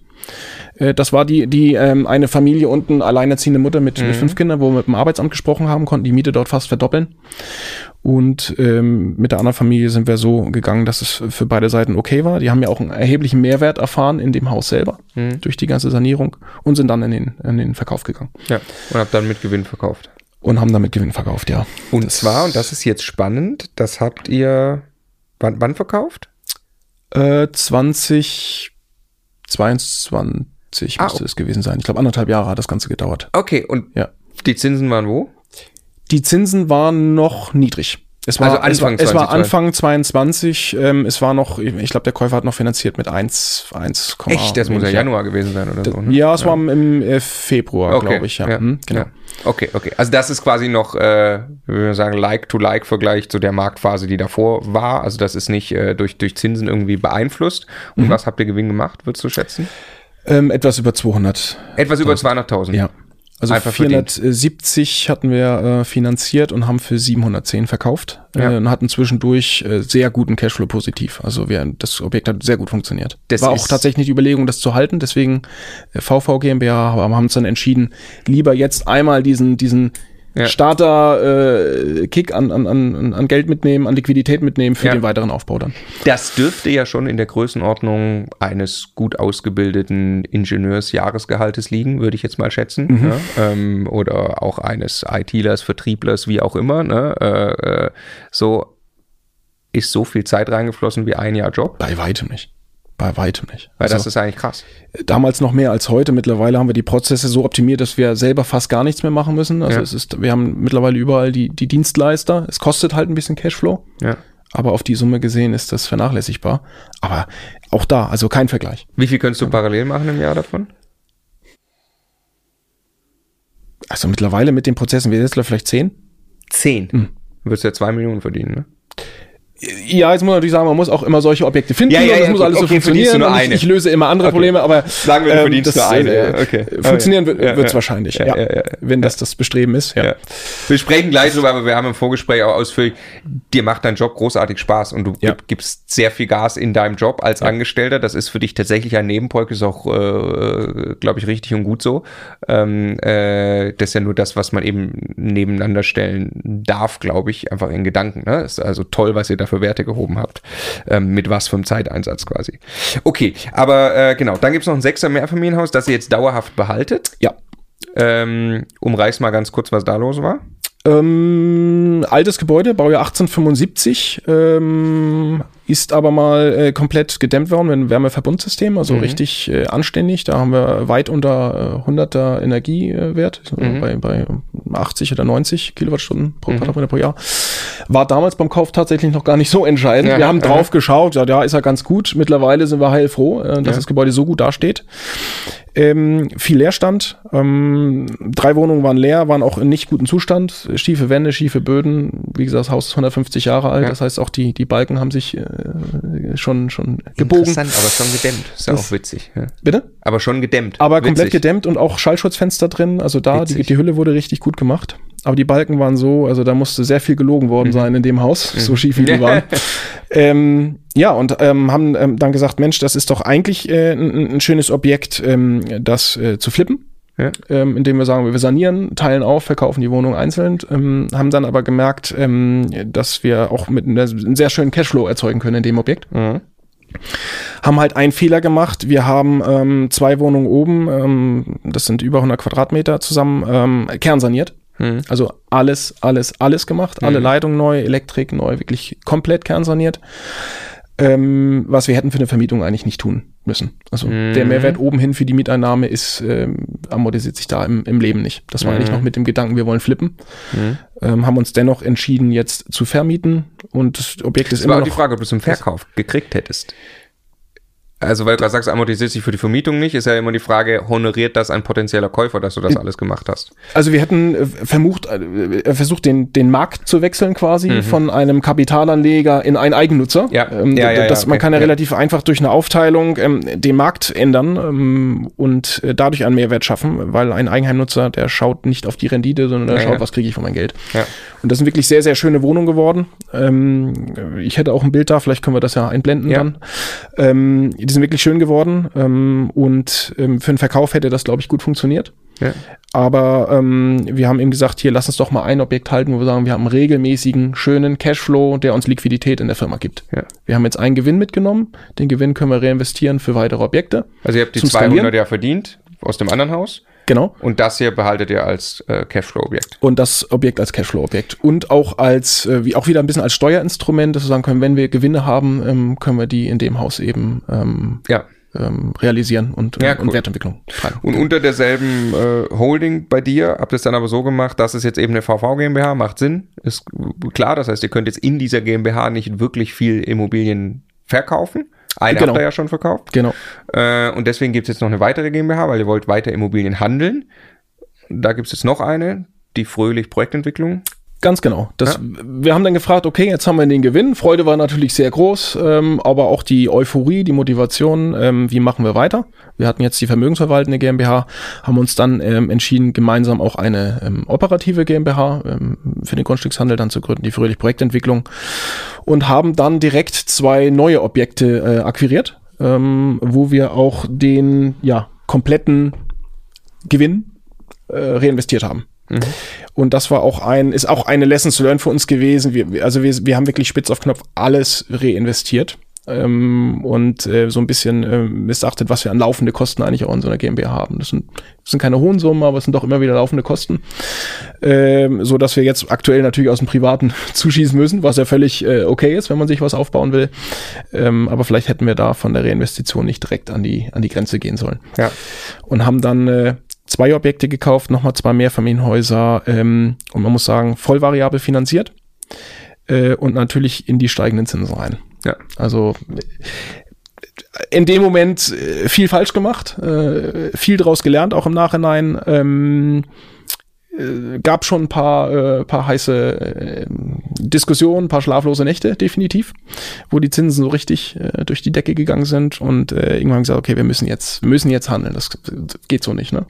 äh, das war die, die ähm, eine Familie unten, alleinerziehende Mutter mit, mhm. mit fünf Kindern, wo wir mit dem Arbeitsamt gesprochen haben, konnten die Miete dort fast verdoppeln. Und ähm, mit der anderen Familie sind wir so gegangen, dass es für beide Seiten okay war. Die haben ja auch einen erheblichen Mehrwert erfahren in dem Haus selber mhm. durch die ganze Sanierung und sind dann in den, in den Verkauf gegangen. Ja, und habt dann mit Gewinn verkauft. Und haben damit Gewinn verkauft, ja. Und das zwar, und das ist jetzt spannend, das habt ihr wann, wann verkauft? Äh, 20 22 ah, müsste es gewesen sein. Ich glaube, anderthalb Jahre hat das Ganze gedauert. Okay, und ja. die Zinsen waren wo? Die Zinsen waren noch niedrig. Es war, also Anfang es war, es war Anfang 22. Ähm, es war noch, ich glaube, der Käufer hat noch finanziert mit 1, 1, Echt? Das muss ja Januar gewesen sein oder so. Ne? Ja, es ja. war im, im Februar, okay. glaube ich. Ja, ja. Hm, genau. Ja. Okay, okay. Also das ist quasi noch, äh, würde sagen, Like-to-Like-Vergleich zu der Marktphase, die davor war. Also das ist nicht äh, durch, durch Zinsen irgendwie beeinflusst. Und mhm. was habt ihr Gewinn gemacht, würdest du schätzen? Ähm, etwas über 200. Etwas über 200.000? Ja. Also Einfach 470 verdient. hatten wir äh, finanziert und haben für 710 verkauft ja. äh, und hatten zwischendurch äh, sehr guten Cashflow positiv. Also wir, das Objekt hat sehr gut funktioniert. Das war auch tatsächlich die Überlegung, das zu halten. Deswegen äh, VV GmbH, aber haben uns dann entschieden, lieber jetzt einmal diesen diesen ja. Starter-Kick äh, an, an, an, an Geld mitnehmen, an Liquidität mitnehmen für ja. den weiteren Aufbau dann. Das dürfte ja schon in der Größenordnung eines gut ausgebildeten Ingenieurs-Jahresgehaltes liegen, würde ich jetzt mal schätzen. Mhm. Ja? Ähm, oder auch eines ITlers, Vertrieblers, wie auch immer. Ne? Äh, äh, so ist so viel Zeit reingeflossen wie ein Jahr Job? Bei weitem nicht. Bei weitem nicht. Weil also, das ist eigentlich krass. Damals noch mehr als heute. Mittlerweile haben wir die Prozesse so optimiert, dass wir selber fast gar nichts mehr machen müssen. Also ja. es ist, wir haben mittlerweile überall die, die Dienstleister. Es kostet halt ein bisschen Cashflow. Ja. Aber auf die Summe gesehen ist das vernachlässigbar. Aber auch da, also kein Vergleich. Wie viel könntest du parallel machen im Jahr davon? Also mittlerweile mit den Prozessen, wir jetzt vielleicht zehn? Zehn? Mhm. Du wirst ja zwei Millionen verdienen, ne? Ja, jetzt muss man natürlich sagen, man muss auch immer solche Objekte finden ja, ja, ja, das muss alles okay, so funktionieren. Nur eine. Ich, ich, löse immer andere okay. Probleme, aber sagen wir, du ähm, verdienst das, nur eine. Äh, okay. Funktionieren wird es wahrscheinlich, ja, wenn das das Bestreben ist. Ja. Wir sprechen gleich drüber, aber wir haben im Vorgespräch auch ausführlich, dir macht dein Job großartig Spaß und du gibst sehr viel Gas in deinem Job als Angestellter. Das ist für dich tatsächlich ein Nebenprojekt, ist auch, äh, glaube ich, richtig und gut so. Ähm, äh, das ist ja nur das, was man eben nebeneinander stellen darf, glaube ich, einfach in Gedanken. Ne? Ist also toll, was ihr da für Werte gehoben habt. Ähm, mit was für einem Zeiteinsatz quasi. Okay, aber äh, genau, dann gibt es noch ein Sechser Mehrfamilienhaus, das ihr jetzt dauerhaft behaltet. Ja. Ähm, umreiß mal ganz kurz, was da los war. Ähm, altes Gebäude, Baujahr 1875, ähm, ist aber mal äh, komplett gedämmt worden mit einem Wärmeverbundsystem, also Mhm. richtig äh, anständig. Da haben wir weit unter äh, 100er Energiewert, so Mhm. bei, bei 80 oder 90 Kilowattstunden pro Mhm. Quadratmeter pro Jahr. War damals beim Kauf tatsächlich noch gar nicht so entscheidend. Ja, wir haben drauf geschaut, ja, ja, ist ja ganz gut. Mittlerweile sind wir heilfroh, äh, dass Ja. das Gebäude so gut dasteht. Ähm, viel Leerstand. Ähm, drei Wohnungen waren leer, waren auch in nicht gutem Zustand. Schiefe Wände, schiefe Böden. Wie gesagt, das Haus ist 150 Jahre alt. Ja. Das heißt, auch die, die Balken haben sich äh, schon, schon gebogen. Interessant, aber schon gedämmt. Ist ja auch witzig. Ja. Bitte? Aber schon gedämmt. Aber komplett Witzig. gedämmt und auch Schallschutzfenster drin. Also da, die, die Hülle wurde richtig gut gemacht. Aber die Balken waren so, also da musste sehr viel gelogen worden sein in dem Haus, so schief wie die (laughs) waren. ähm, ja, und ähm, haben ähm, dann gesagt, Mensch, das ist doch eigentlich äh, ein, ein schönes Objekt, ähm, das äh, zu flippen. Ja. Ähm, indem wir sagen, wir sanieren, teilen auf, verkaufen die Wohnung einzeln, ähm, haben dann aber gemerkt, ähm, dass wir auch mit einer, einen sehr schönen Cashflow erzeugen können in dem Objekt Mhm. haben halt einen Fehler gemacht. Wir haben ähm, zwei Wohnungen oben, ähm, das sind über 100 Quadratmeter zusammen, ähm, kernsaniert. Mhm. Also alles, alles, alles gemacht. Alle Mhm. Leitungen neu, Elektrik neu, wirklich komplett kernsaniert. Ähm, was wir hätten für eine Vermietung eigentlich nicht tun müssen. Also Mhm. der Mehrwert oben hin für die Mieteinnahme ist, ähm, amortisiert sich da im, im Leben nicht. Das war Mhm. eigentlich noch mit dem Gedanken, wir wollen flippen. Mhm. Ähm, haben uns dennoch entschieden, jetzt zu vermieten und das Objekt ist Das immer war noch die Frage, ob du es im Verkauf gekriegt hättest. Also, weil du gerade sagst, amortisiert sich für die Vermietung nicht, ist ja immer die Frage, honoriert das ein potenzieller Käufer, dass du das alles gemacht hast? Also wir hätten äh, vermucht, äh, versucht, den, den Markt zu wechseln quasi von einem Kapitalanleger in einen Eigennutzer. Mhm. Ja. Ähm, Ja, ja, das, ja, Man okay. kann ja, relativ einfach durch eine Aufteilung ähm, den Markt ändern ähm, und äh, dadurch einen Mehrwert schaffen, weil ein Eigenheimnutzer, der schaut nicht auf die Rendite, sondern der schaut, was kriege ich von meinem Geld. Ja. Und das sind wirklich sehr, sehr schöne Wohnungen geworden. Ähm, ich hätte auch ein Bild da, vielleicht können wir das ja einblenden Ja. dann. Ähm, die sind wirklich schön geworden ähm, und ähm, für den Verkauf hätte das, glaube ich, gut funktioniert. Ja. Aber ähm, wir haben eben gesagt, hier lass uns doch mal ein Objekt halten, wo wir sagen, wir haben einen regelmäßigen, schönen Cashflow, der uns Liquidität in der Firma gibt. Ja. Wir haben jetzt einen Gewinn mitgenommen, den Gewinn können wir reinvestieren für weitere Objekte. Also, ihr habt die Zum 200 Skalieren? ja verdient aus dem anderen Haus Genau. und das hier behaltet ihr als äh, Cashflow-Objekt. Und das Objekt als Cashflow-Objekt. Und auch als, äh, wie auch wieder ein bisschen als Steuerinstrument, dass wir sagen können, wenn wir Gewinne haben, ähm, können wir die in dem Haus eben ähm, Ja. ähm, realisieren und, Ja, und cool. Wertentwicklung treiben. Und unter derselben äh, Holding bei dir habt ihr es dann aber so gemacht, dass es jetzt eben eine VV GmbH macht Sinn, ist klar. Das heißt, ihr könnt jetzt in dieser GmbH nicht wirklich viel Immobilien verkaufen. Eine Genau. habt ihr ja schon verkauft. Genau. Äh, und deswegen gibt es jetzt noch eine weitere GmbH, weil ihr wollt weiter Immobilien handeln. Da gibt es jetzt noch eine, die Fröhlich Projektentwicklung. Ganz genau. Das, Wir haben dann gefragt, okay, jetzt haben wir den Gewinn. Freude war natürlich sehr groß, ähm, aber auch die Euphorie, die Motivation, ähm, wie machen wir weiter? Wir hatten jetzt die vermögensverwaltende GmbH, haben uns dann ähm, entschieden, gemeinsam auch eine ähm, operative GmbH ähm, für den Grundstückshandel dann zu gründen, die Fröhlich Projektentwicklung, und haben dann direkt zwei neue Objekte äh, akquiriert, ähm, wo wir auch den ja, kompletten Gewinn äh, reinvestiert haben. Und das war auch ein, ist auch eine Lessons learned für uns gewesen. Wir, wir- also wir, wir haben wirklich spitz auf Knopf alles reinvestiert. Ähm, und äh, so ein bisschen äh, missachtet, was wir an laufende Kosten eigentlich auch in so einer GmbH haben. Das sind, das sind keine hohen Summen, aber es sind doch immer wieder laufende Kosten. Ähm, so dass wir jetzt aktuell natürlich aus dem Privaten (laughs) zuschießen müssen, was ja völlig äh, okay ist, wenn man sich was aufbauen will. Ähm, aber vielleicht hätten wir da von der Reinvestition nicht direkt an die, an die Grenze gehen sollen Ja. und haben dann äh, zwei Objekte gekauft, nochmal zwei Mehrfamilienhäuser ähm, und man muss sagen, voll variabel finanziert äh, und natürlich in die steigenden Zinsen rein. Ja. Also äh, in dem Moment äh, viel falsch gemacht, äh, viel draus gelernt, auch im Nachhinein. Ähm, äh, gab schon ein paar, äh, paar heiße äh, Diskussionen, ein paar schlaflose Nächte, definitiv, wo die Zinsen so richtig äh, durch die Decke gegangen sind und äh, irgendwann gesagt, okay, wir müssen jetzt, wir müssen jetzt handeln. Das, geht so nicht, ne?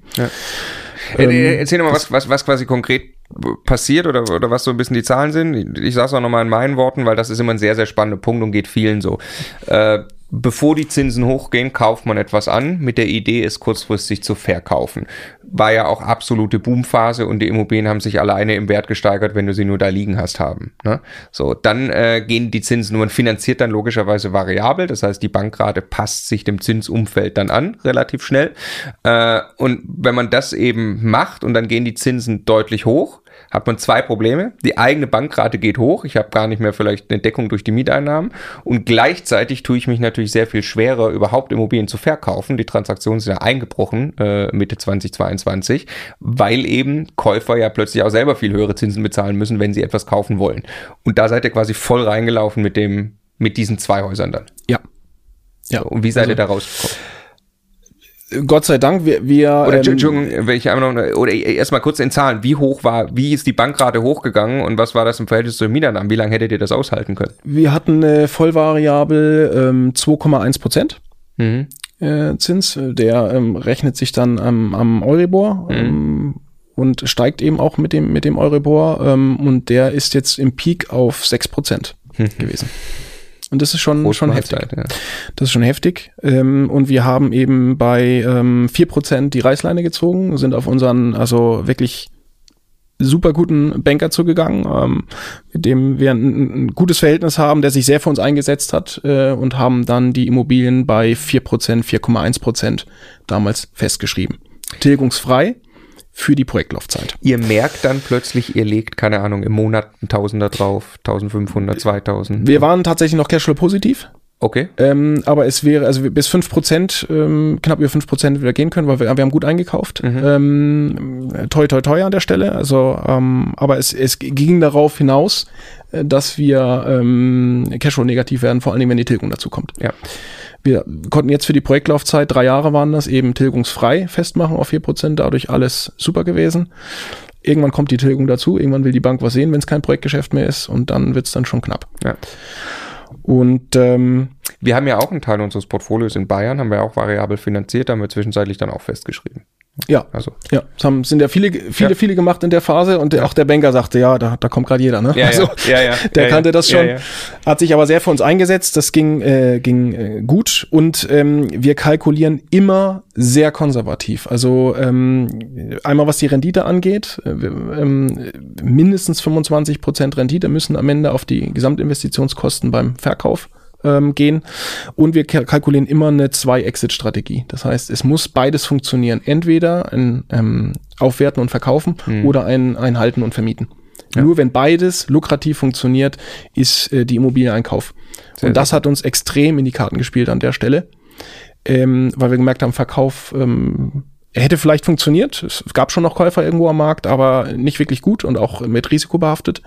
Äh, äh, Erzähl mal, was, was, was quasi konkret passiert oder, oder was so ein bisschen die Zahlen sind. Ich sage es auch nochmal in meinen Worten, weil das ist immer ein sehr, sehr spannender Punkt und geht vielen so. Äh, bevor die Zinsen hochgehen, kauft man etwas an mit der Idee, es kurzfristig zu verkaufen. War ja auch absolute Boomphase und die Immobilien haben sich alleine im Wert gesteigert, wenn du sie nur da liegen hast haben. Ne? So, dann äh, gehen die Zinsen man finanziert dann logischerweise variabel, das heißt, die Bankrate passt sich dem Zinsumfeld dann an, relativ schnell. Äh, und wenn man das eben macht und dann gehen die Zinsen deutlich hoch, hat man zwei Probleme. Die eigene Bankrate geht hoch. Ich habe gar nicht mehr vielleicht eine Deckung durch die Mieteinnahmen. Und gleichzeitig tue ich mich natürlich sehr viel schwerer, überhaupt Immobilien zu verkaufen. Die Transaktionen sind ja eingebrochen äh, Mitte 2022, weil eben Käufer ja plötzlich auch selber viel höhere Zinsen bezahlen müssen, wenn sie etwas kaufen wollen. Und da seid ihr quasi voll reingelaufen mit dem, mit diesen zwei Häusern dann. Ja. Ja. So, und wie seid also, ihr da rausgekommen? Gott sei Dank, wir, wir oder ähm, Entschuldigung, wenn ich einmal noch, oder erstmal kurz in Zahlen, wie hoch war, wie ist die Bankrate hochgegangen und was war das im Verhältnis zu den Mietern? Wie lange hättet ihr das aushalten können? Wir hatten eine Vollvariabel ähm, 2,1 Prozent. Mhm. Äh, Zins, der ähm, rechnet sich dann am, am Euribor mhm. ähm, und steigt eben auch mit dem, mit dem Euribor ähm, und der ist jetzt im Peak auf 6 Prozent mhm. gewesen. Und das ist schon, schon heftig. Ja. Das ist schon heftig. Ähm, und wir haben eben bei ähm, 4% die Reißleine gezogen, sind auf unseren, also wirklich super guten Banker zugegangen, ähm, mit dem wir ein, ein, gutes Verhältnis haben, der sich sehr für uns eingesetzt hat äh, und haben dann die Immobilien bei 4%, 4,1% damals festgeschrieben. Tilgungsfrei für die Projektlaufzeit. Ihr merkt dann plötzlich, ihr legt, keine Ahnung, im Monat ein Tausender drauf, 1500, 2000. Wir waren tatsächlich noch Cashflow positiv. Okay. Ähm, aber es wäre, also bis 5%, ähm, knapp über 5% wieder gehen können, weil wir, wir haben gut eingekauft. Mhm. Ähm, toi, toi, toi an der Stelle. Also, ähm, aber es, es ging darauf hinaus, äh, dass wir ähm, Cashflow negativ werden, vor allen Dingen, wenn die Tilgung dazu kommt. Ja. Wir konnten jetzt für die Projektlaufzeit, drei Jahre waren das, eben tilgungsfrei festmachen auf vier Prozent, dadurch alles super gewesen. Irgendwann kommt die Tilgung dazu, irgendwann will die Bank was sehen, wenn es kein Projektgeschäft mehr ist und dann wird es dann schon knapp. Ja. Und ähm, wir haben ja auch einen Teil unseres Portfolios in Bayern, haben wir auch variabel finanziert, haben wir zwischenzeitlich dann auch festgeschrieben. Ja, also. Ja, es haben, sind ja viele, viele, ja. viele gemacht in der Phase und der, auch der Banker sagte, ja, da, da kommt gerade jeder, ne? Ja, also, ja, ja, (laughs) Der kannte das schon, hat sich aber sehr für uns eingesetzt, das ging, äh, ging äh, gut. Und ähm, wir kalkulieren immer sehr konservativ. Also ähm, einmal was die Rendite angeht, äh, ähm, mindestens 25 Prozent Rendite müssen am Ende auf die Gesamtinvestitionskosten beim Verkauf ähm, gehen. Und wir kalkulieren immer eine Zwei-Exit-Strategie. Das heißt, es muss beides funktionieren. Entweder ein ähm, Aufwerten und Verkaufen mhm. oder ein, ein Halten und Vermieten. Ja. Nur wenn beides lukrativ funktioniert, ist äh, die Immobilie ein Kauf. Sehr und das hat uns extrem in die Karten gespielt an der Stelle, ähm, weil wir gemerkt haben, Verkauf ähm, hätte vielleicht funktioniert. Es gab schon noch Käufer irgendwo am Markt, aber nicht wirklich gut und auch mit Risiko behaftet,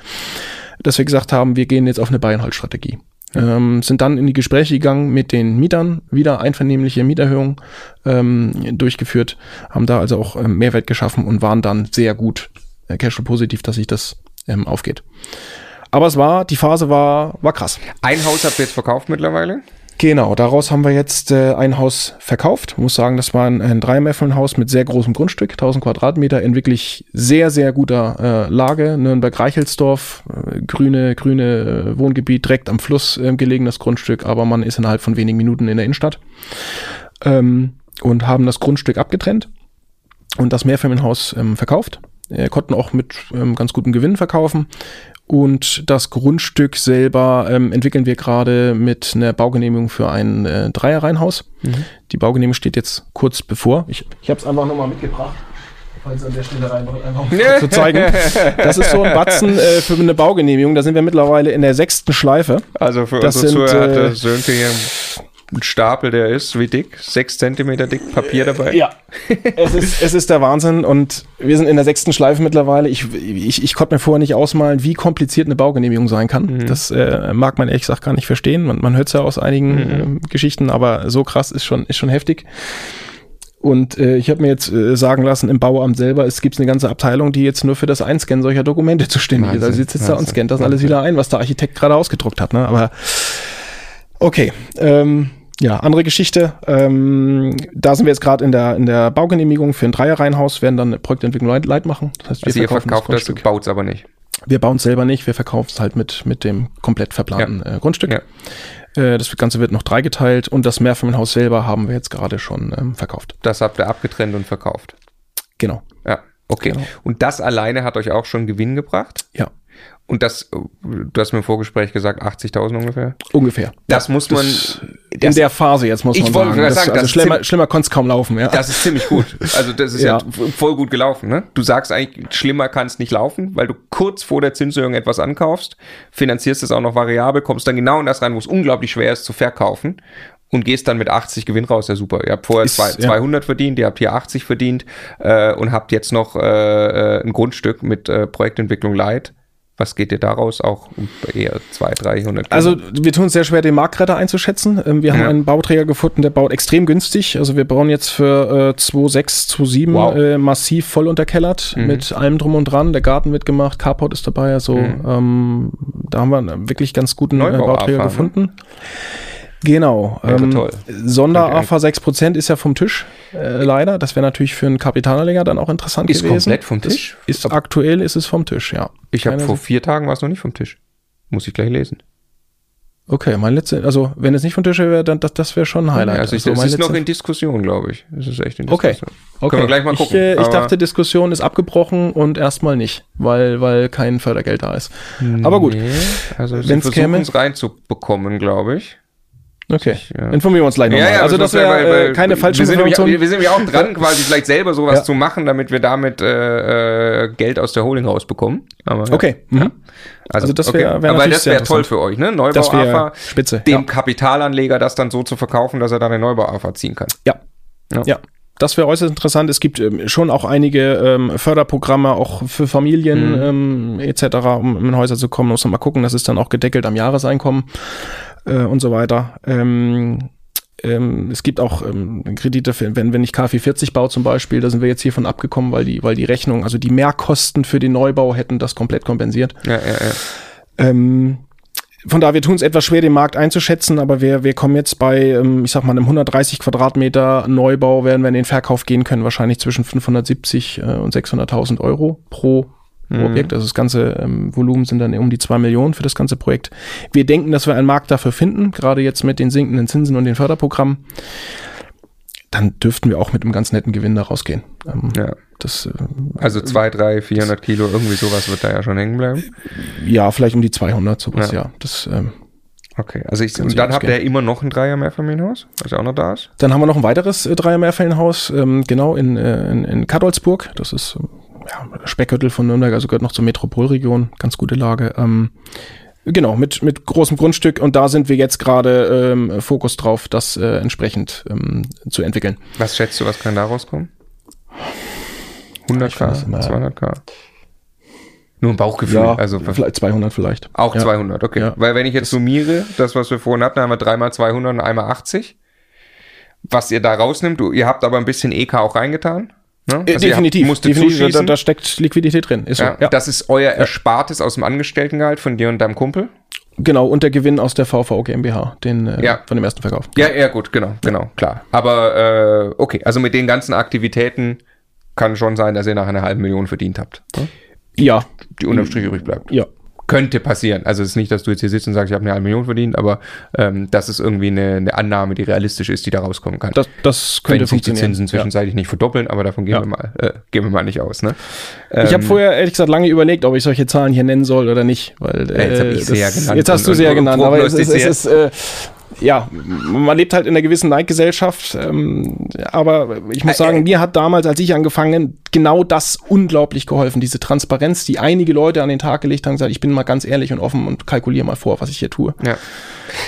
dass wir gesagt haben, wir gehen jetzt auf eine Buy-and-Hold-Strategie. Ähm, sind dann in die Gespräche gegangen mit den Mietern, wieder einvernehmliche Mieterhöhung ähm, durchgeführt, haben da also auch ähm, Mehrwert geschaffen und waren dann sehr gut äh, Cashflow positiv, dass sich das ähm, aufgeht. Aber es war, die Phase war, war krass. Ein Haus habt ihr jetzt verkauft mittlerweile? Genau, daraus haben wir jetzt äh, ein Haus verkauft. Ich muss sagen, das war ein, ein Dreimäffelnhaus mit sehr großem Grundstück, 1000 Quadratmeter, in wirklich sehr, sehr guter äh, Lage. Nürnberg-Reichelsdorf, äh, grüne, grüne äh, Wohngebiet, direkt am Fluss äh, gelegenes Grundstück, aber man ist innerhalb von wenigen Minuten in der Innenstadt. Ähm, und haben das Grundstück abgetrennt und das Mehrfamilienhaus ähm, verkauft. Äh, konnten auch mit ähm, ganz gutem Gewinn verkaufen und das Grundstück selber ähm, entwickeln wir gerade mit einer Baugenehmigung für ein äh, Dreierreihenhaus. Mhm. Die Baugenehmigung steht jetzt kurz bevor. Ich, ich habe es einfach nochmal mitgebracht. Falls an der Stelle rein, einfach (laughs) zu zeigen. Das ist so ein Batzen äh, für eine Baugenehmigung. Da sind wir mittlerweile in der sechsten Schleife. Also für das unsere sind, Zuhörer äh, Sönke hier ein Stapel, der ist wie dick? Sechs Zentimeter dick Papier dabei? Ja, es ist, es ist der Wahnsinn und wir sind in der sechsten Schleife mittlerweile. Ich, ich, ich konnte mir vorher nicht ausmalen, wie kompliziert eine Baugenehmigung sein kann. Mhm. Das äh, mag man ehrlich gesagt gar nicht verstehen. Man, man hört es ja aus einigen mhm. äh, Geschichten, aber so krass ist schon, ist schon heftig. Und äh, ich habe mir jetzt äh, sagen lassen, im Bauamt selber, es gibt eine ganze Abteilung, die jetzt nur für das Einscannen solcher Dokumente zuständig ist. Also sitzt jetzt da und scannt das alles wieder ein, was der Architekt gerade ausgedruckt hat. Ne? Aber okay, ähm, ja, andere Geschichte. Ähm, da sind wir jetzt gerade in der, in der Baugenehmigung für ein Dreierreihenhaus, werden dann eine Projektentwicklung light, light machen. Das heißt, wir also verkaufen ihr verkauft das, das baut es aber nicht. Wir bauen es selber nicht, wir verkaufen es halt mit, mit dem komplett verplanten ja. äh, Grundstück. Ja. Äh, das Ganze wird noch dreigeteilt und das Mehrfamilienhaus selber haben wir jetzt gerade schon ähm, verkauft. Das habt ihr abgetrennt und verkauft. Genau. Ja, okay. Genau. Und das alleine hat euch auch schon Gewinn gebracht? Ja. Und das, du hast mir im Vorgespräch gesagt, 80.000 ungefähr? Ungefähr. Das muss man. Das, in das- der Phase jetzt muss Ich man wollte sagen. gerade Das, sagen, also schlimmer, schlimmer konnte es kaum laufen, ja. Das ist ziemlich gut. Also das ist (laughs) ja, Ja. voll gut gelaufen. Ne? Du sagst eigentlich, schlimmer kann es nicht laufen, weil du kurz vor der Zinserhöhung etwas ankaufst, finanzierst es auch noch variabel, kommst dann genau in das rein, wo es unglaublich schwer ist zu verkaufen und gehst dann mit 80 Gewinn raus. Ja super. Ihr habt vorher Ist- zwei, ja. 200 verdient, ihr habt hier 80 verdient äh, und habt jetzt noch äh, äh, ein Grundstück mit äh, Projektentwicklung Light. Was geht dir daraus? Auch eher 200, 300? Also wir tun es sehr schwer, den Marktretter einzuschätzen. Ähm, Wir haben Ja. einen Bauträger gefunden, der baut extrem günstig. Also wir bauen jetzt für äh, 2,6, 2,7 Wow. äh, massiv voll unterkellert Mhm. mit allem drum und dran. Der Garten wird gemacht, Carport ist dabei. Also Mhm. ähm, da haben wir einen wirklich ganz guten äh, Neubau Bauträger AFA, ne? gefunden. Genau. Ähm, toll. Sonder-AFA 6% ist ja vom Tisch, äh, leider. Das wäre natürlich für einen Kapitalanleger dann auch interessant Ist gewesen. komplett vom Tisch? Ist, ist aktuell ist es vom Tisch, ja. ich habe vor vier Tagen war es noch nicht vom Tisch. Muss ich gleich lesen. Okay, mein letzter, also wenn es nicht von Tisch wäre, dann das, das wäre schon ein Highlight. Also, ich, also es ist noch in Diskussion, glaube ich. Es ist echt in Okay. Diskussion. okay. Können wir gleich mal gucken. Ich, äh, ich dachte, Diskussion ist abgebrochen und erstmal nicht, weil, weil kein Fördergeld da ist. Aber gut, Nee, also sie Wenn's versuchen käme- es reinzubekommen, glaube ich. Okay. ja. Informieren wir uns gleich nochmal. also das muss ja, wäre weil- weil äh, keine falsche wir sind, nämlich, wir sind nämlich auch dran, (laughs) quasi vielleicht selber sowas Ja. zu machen, damit wir damit äh, äh, Geld aus der Holding rausbekommen. Aber, ja. Okay. Mhm. Also, Also das wär- okay. wär Aber das wäre toll für euch, ne? Neubau Das wäre AFA, spitze, dem ja. Kapitalanleger das dann so zu verkaufen, dass er dann den Neubau AFA ziehen kann. Ja. Ja. Ja. Das wäre äußerst interessant. Es gibt ähm, schon auch einige ähm, Förderprogramme, auch für Familien Mhm. ähm, etc., um in Häuser zu kommen. Muss man mal gucken, das ist dann auch gedeckelt am Jahreseinkommen äh, und so weiter. Ähm, ähm, es gibt auch ähm, Kredite, für, wenn, wenn ich KfW 40 baue zum Beispiel, da sind wir jetzt hiervon abgekommen, weil die, weil die Rechnung, also die Mehrkosten für den Neubau hätten das komplett kompensiert. Ja, ja, ja. Ähm, von daher, wir tun es etwas schwer, den Markt einzuschätzen, aber wir, wir kommen jetzt bei, ähm, ich sag mal, einem 130 Quadratmeter Neubau, werden wir in den Verkauf gehen können, wahrscheinlich zwischen 570 äh, und 600.000 Euro pro pro Objekt. Also das ganze ähm, Volumen sind dann um die zwei Millionen für das ganze Projekt. Wir denken, dass wir einen Markt dafür finden, gerade jetzt mit den sinkenden Zinsen und den Förderprogrammen. Dann dürften wir auch mit einem ganz netten Gewinn da rausgehen. Ähm, ja. Das, äh, Also zwei, drei, 400 Kilo, irgendwie sowas wird da ja schon hängen bleiben. ja, vielleicht um die 200, sowas, Ja. ja. Das, ähm, Okay, also ich, und dann habt ihr ja immer noch ein Dreier-Mehrfamilienhaus, was ja auch noch da ist. Dann haben wir noch ein weiteres äh, Dreier-Mehrfamilienhaus, ähm, genau in, äh, in, in Kadolsburg. Das ist ähm, ja, Speckgürtel von Nürnberg, also gehört noch zur Metropolregion. Ganz gute Lage. Ähm, genau, mit, mit großem Grundstück. Und da sind wir jetzt gerade ähm, Fokus drauf, das äh, entsprechend ähm, zu entwickeln. Was schätzt du, was kann da rauskommen? 100k, Ich weiß immer. 200k? Nur ein Bauchgefühl, also vielleicht 200 vielleicht. auch ja. 200, okay. Ja. Weil wenn ich jetzt summiere, das, was wir vorhin hatten, haben wir dreimal 200 und einmal 80. Was ihr da rausnimmt, ihr habt aber ein bisschen EK auch reingetan. Ne? Äh, Also definitiv. Habt, musstet definitiv da, da steckt Liquidität drin. Ist so. ja, Ja, Das ist euer Erspartes aus dem Angestelltengehalt von dir und deinem Kumpel. Genau, und der Gewinn aus der VVO GmbH, den, äh, Ja. von dem ersten Verkauf. Ja, ja, gut, genau, genau, klar. Aber äh, okay, also mit den ganzen Aktivitäten kann schon sein, dass ihr nach einer halben Million verdient habt. ne? Ja, Die unterm Strich übrig bleibt. ja. Könnte passieren. Also es ist nicht, dass du jetzt hier sitzt und sagst, ich habe eine halbe Million verdient, aber ähm, das ist irgendwie eine, eine Annahme, die realistisch ist, die da rauskommen kann. Das, das Wenn könnte sich die. Zinsen ja. zwischenzeitlich nicht verdoppeln, aber davon gehen Ja. wir mal, äh, gehen wir mal nicht aus. Ne? Ich habe Ähm, vorher ehrlich gesagt lange überlegt, ob ich solche Zahlen hier nennen soll oder nicht, weil Ja, jetzt ich das- ja genannt Jetzt hast du sie ja genannt, aber es ist, es prognostiziert. ist äh, ja, man lebt halt in einer gewissen Neidgesellschaft, ähm, aber ich muss sagen, mir hat damals, als ich angefangen, genau das unglaublich geholfen, diese Transparenz, die einige Leute an den Tag gelegt haben, gesagt, ich bin mal ganz ehrlich und offen und kalkuliere mal vor, was ich hier tue. ja.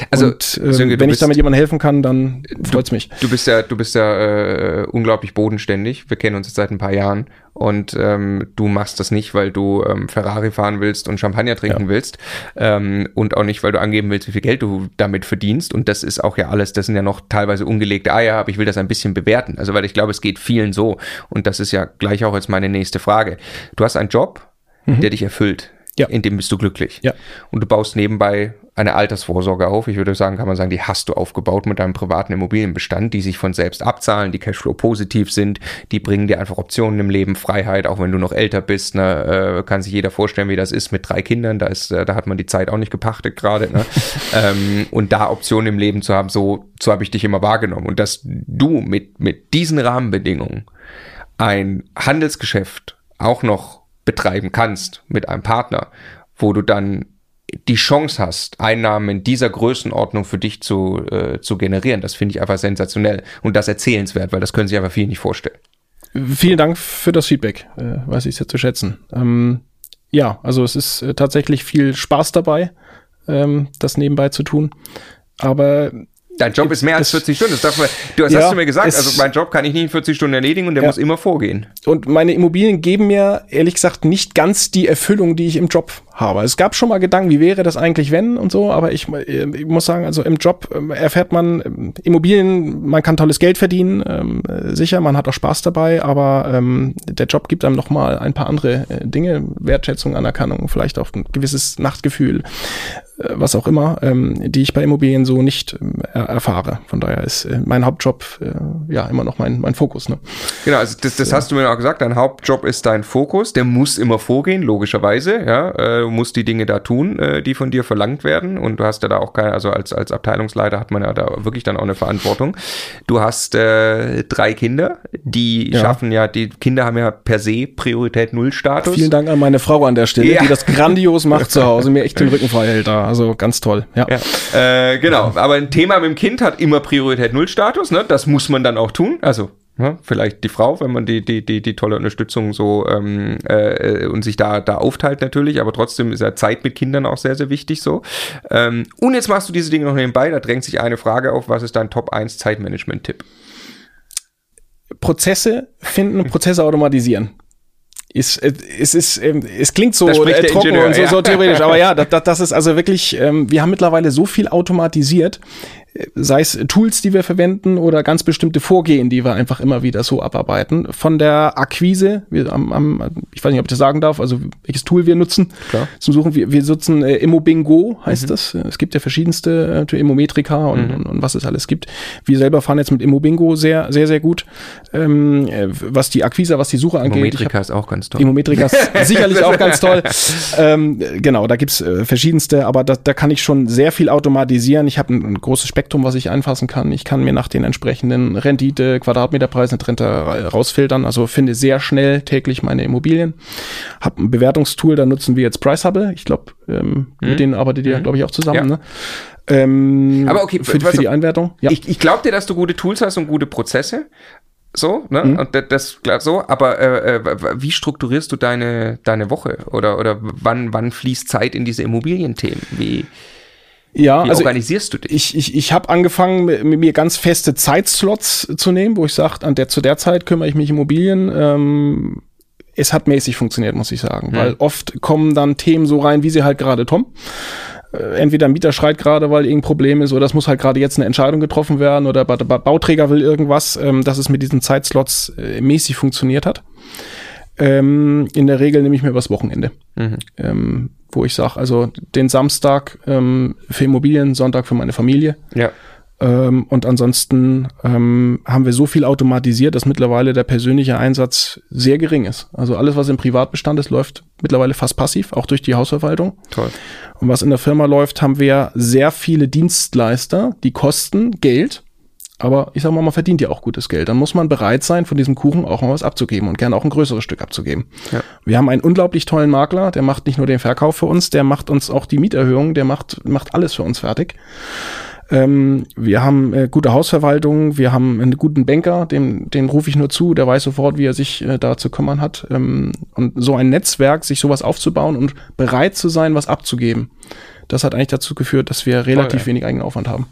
Also, und ähm, Sönke, wenn ich damit jemandem helfen kann, dann freut's mich. Du bist ja, du bist ja äh, unglaublich bodenständig. Wir kennen uns jetzt seit ein paar Jahren und ähm, du machst das nicht, weil du ähm, Ferrari fahren willst und Champagner trinken Ja. willst ähm, und auch nicht, weil du angeben willst, wie viel Geld du damit verdienst. Und das ist auch ja alles, das sind ja noch teilweise ungelegte Eier, aber ich will das ein bisschen bewerten. Also weil ich glaube, es geht vielen so und das ist ja gleich auch jetzt meine nächste Frage. Du hast einen Job, der dich erfüllt. Ja. In dem bist du glücklich. Ja. Und du baust nebenbei eine Altersvorsorge auf. Ich würde sagen, kann man sagen, die hast du aufgebaut mit deinem privaten Immobilienbestand, die sich von selbst abzahlen, die Cashflow positiv sind, die bringen dir einfach Optionen im Leben, Freiheit, auch wenn du noch älter bist. Ne, äh, kann sich jeder vorstellen, wie das ist mit drei Kindern. Da ist, äh, da hat man die Zeit auch nicht gepachtet gerade. Ne? (laughs) ähm, und da Optionen im Leben zu haben, so, so habe ich dich immer wahrgenommen. Und dass du mit mit diesen Rahmenbedingungen ein Handelsgeschäft auch noch betreiben kannst mit einem Partner, wo du dann die Chance hast, Einnahmen in dieser Größenordnung für dich zu, äh, zu generieren, das finde ich einfach sensationell und das erzählenswert, weil das können sich einfach viele nicht vorstellen. Vielen Dank für das Feedback, äh, weiß ich sehr zu schätzen. Ähm, ja, also es ist äh, tatsächlich viel Spaß dabei, ähm, das nebenbei zu tun. Aber Dein Job ist mehr als 40 Stunden. Das darf man, du hast, ja, hast du mir gesagt, also mein Job kann ich nicht in 40 Stunden erledigen und der ja. muss immer vorgehen. Und meine Immobilien geben mir ehrlich gesagt nicht ganz die Erfüllung, die ich im Job habe. Es gab schon mal Gedanken, wie wäre das eigentlich, wenn und so, aber ich, ich muss sagen, also im Job ähm, erfährt man ähm, Immobilien, man kann tolles Geld verdienen, ähm, sicher, man hat auch Spaß dabei, aber ähm, der Job gibt einem noch mal ein paar andere äh, Dinge, Wertschätzung, Anerkennung, vielleicht auch ein gewisses Nachtgefühl, äh, was auch immer, ähm, die ich bei Immobilien so nicht äh, erfahre. Von daher ist äh, mein Hauptjob äh, ja immer noch mein, mein Fokus. Ne? Genau, also das, das hast du mir auch gesagt, dein Hauptjob ist dein Fokus, der muss immer vorgehen, logischerweise, ja, äh, musst die Dinge da tun, äh, die von dir verlangt werden. Und du hast ja da auch keine, also als, als Abteilungsleiter hat man ja da wirklich dann auch eine Verantwortung. Du hast äh, drei Kinder, die ja. schaffen ja, die Kinder haben ja per se Priorität Null Status. Vielen Dank an meine Frau an der Stelle, ja. die das grandios macht zu Hause, mir echt den (laughs) Rücken frei hält da. Also ganz toll. Ja. ja. Äh, genau, aber ein Thema mit dem Kind hat immer Priorität Null Status, ne? Das muss man dann auch tun. Also ja, vielleicht die Frau, wenn man die, die, die, die tolle Unterstützung so ähm, äh, und sich da, da aufteilt natürlich, aber trotzdem ist ja Zeit mit Kindern auch sehr, sehr wichtig so. Ähm, und jetzt machst du diese Dinge noch nebenbei, da drängt sich eine Frage auf, was ist dein Top 1 Zeitmanagement-Tipp? Prozesse finden und Prozesse automatisieren. Ist, es ist, ähm, es klingt so äh, trocken Ingenieur, und so, ja. so theoretisch, (laughs) aber ja, das, das ist also wirklich, ähm, wir haben mittlerweile so viel automatisiert, sei es Tools, die wir verwenden oder ganz bestimmte Vorgehen, die wir einfach immer wieder so abarbeiten. Von der Akquise, wir am, am, ich weiß nicht, ob ich das sagen darf, also welches Tool wir nutzen Klar. zum Suchen. Wir, wir nutzen äh, Immobingo, heißt mhm. das. Es gibt ja verschiedenste äh, Immometrika und, mhm. und, und, was es alles gibt. Wir selber fahren jetzt mit Immobingo sehr, sehr, sehr gut. Ähm, äh, was die Akquise, was die Suche angeht. Immometrika ist auch ganz toll. Immometrika ist (laughs) sicherlich auch ganz toll. Ähm, genau, da gibt's äh, verschiedenste, aber da, da kann ich schon sehr viel automatisieren. Ich habe ein, ein großes Spektrum Spektrum, was ich einfassen kann. Ich kann mir nach den entsprechenden Rendite, Quadratmeterpreisen Rente rausfiltern. Also finde sehr schnell täglich meine Immobilien. Hab ein Bewertungstool, da nutzen wir jetzt Price Ich glaube, ähm, mhm. mit denen arbeitet ihr, mhm. glaube ich, auch zusammen. Ja. Ne? Ähm, aber okay, für, für die Einwertung. Ja. Ich, ich glaube dir, dass du gute Tools hast und gute Prozesse. So, ne? Mhm. Und das, das so, aber äh, äh, wie strukturierst du deine, deine Woche? Oder, oder wann, wann fließt Zeit in diese Immobilienthemen? Wie? Ja, Wie also organisierst du dich? Ich, ich, ich habe angefangen, mit mir ganz feste Zeitslots zu nehmen, wo ich sage, an der zu der Zeit kümmere ich mich Immobilien. Ähm, es hat mäßig funktioniert, muss ich sagen, hm. weil oft kommen dann Themen so rein, wie sie halt gerade kommen. Äh, entweder ein Mieter schreit gerade, weil irgendein Problem ist, oder es muss halt gerade jetzt eine Entscheidung getroffen werden, oder der Bauträger will irgendwas, ähm, dass es mit diesen Zeitslots äh, mäßig funktioniert hat. Ähm, in der Regel nehme ich mir übers Wochenende. Mhm. Ähm, wo ich sage, also den Samstag ähm, für Immobilien, Sonntag für meine Familie. Ja. Ähm, und ansonsten ähm, haben wir so viel automatisiert, dass mittlerweile der persönliche Einsatz sehr gering ist. Also alles, was im Privatbestand ist, läuft mittlerweile fast passiv, auch durch die Hausverwaltung. Toll. Und was in der Firma läuft, haben wir sehr viele Dienstleister, die kosten Geld aber ich sag mal, man verdient ja auch gutes Geld. Dann muss man bereit sein, von diesem Kuchen auch mal was abzugeben und gerne auch ein größeres Stück abzugeben. Ja. Wir haben einen unglaublich tollen Makler, der macht nicht nur den Verkauf für uns, der macht uns auch die Mieterhöhung, der macht, macht alles für uns fertig. Ähm, wir haben äh, gute Hausverwaltung, wir haben einen guten Banker, dem, den rufe ich nur zu, der weiß sofort, wie er sich äh, da zu kümmern hat. Ähm, und so ein Netzwerk, sich sowas aufzubauen und bereit zu sein, was abzugeben, das hat eigentlich dazu geführt, dass wir relativ Toll, wenig eigenen Aufwand haben.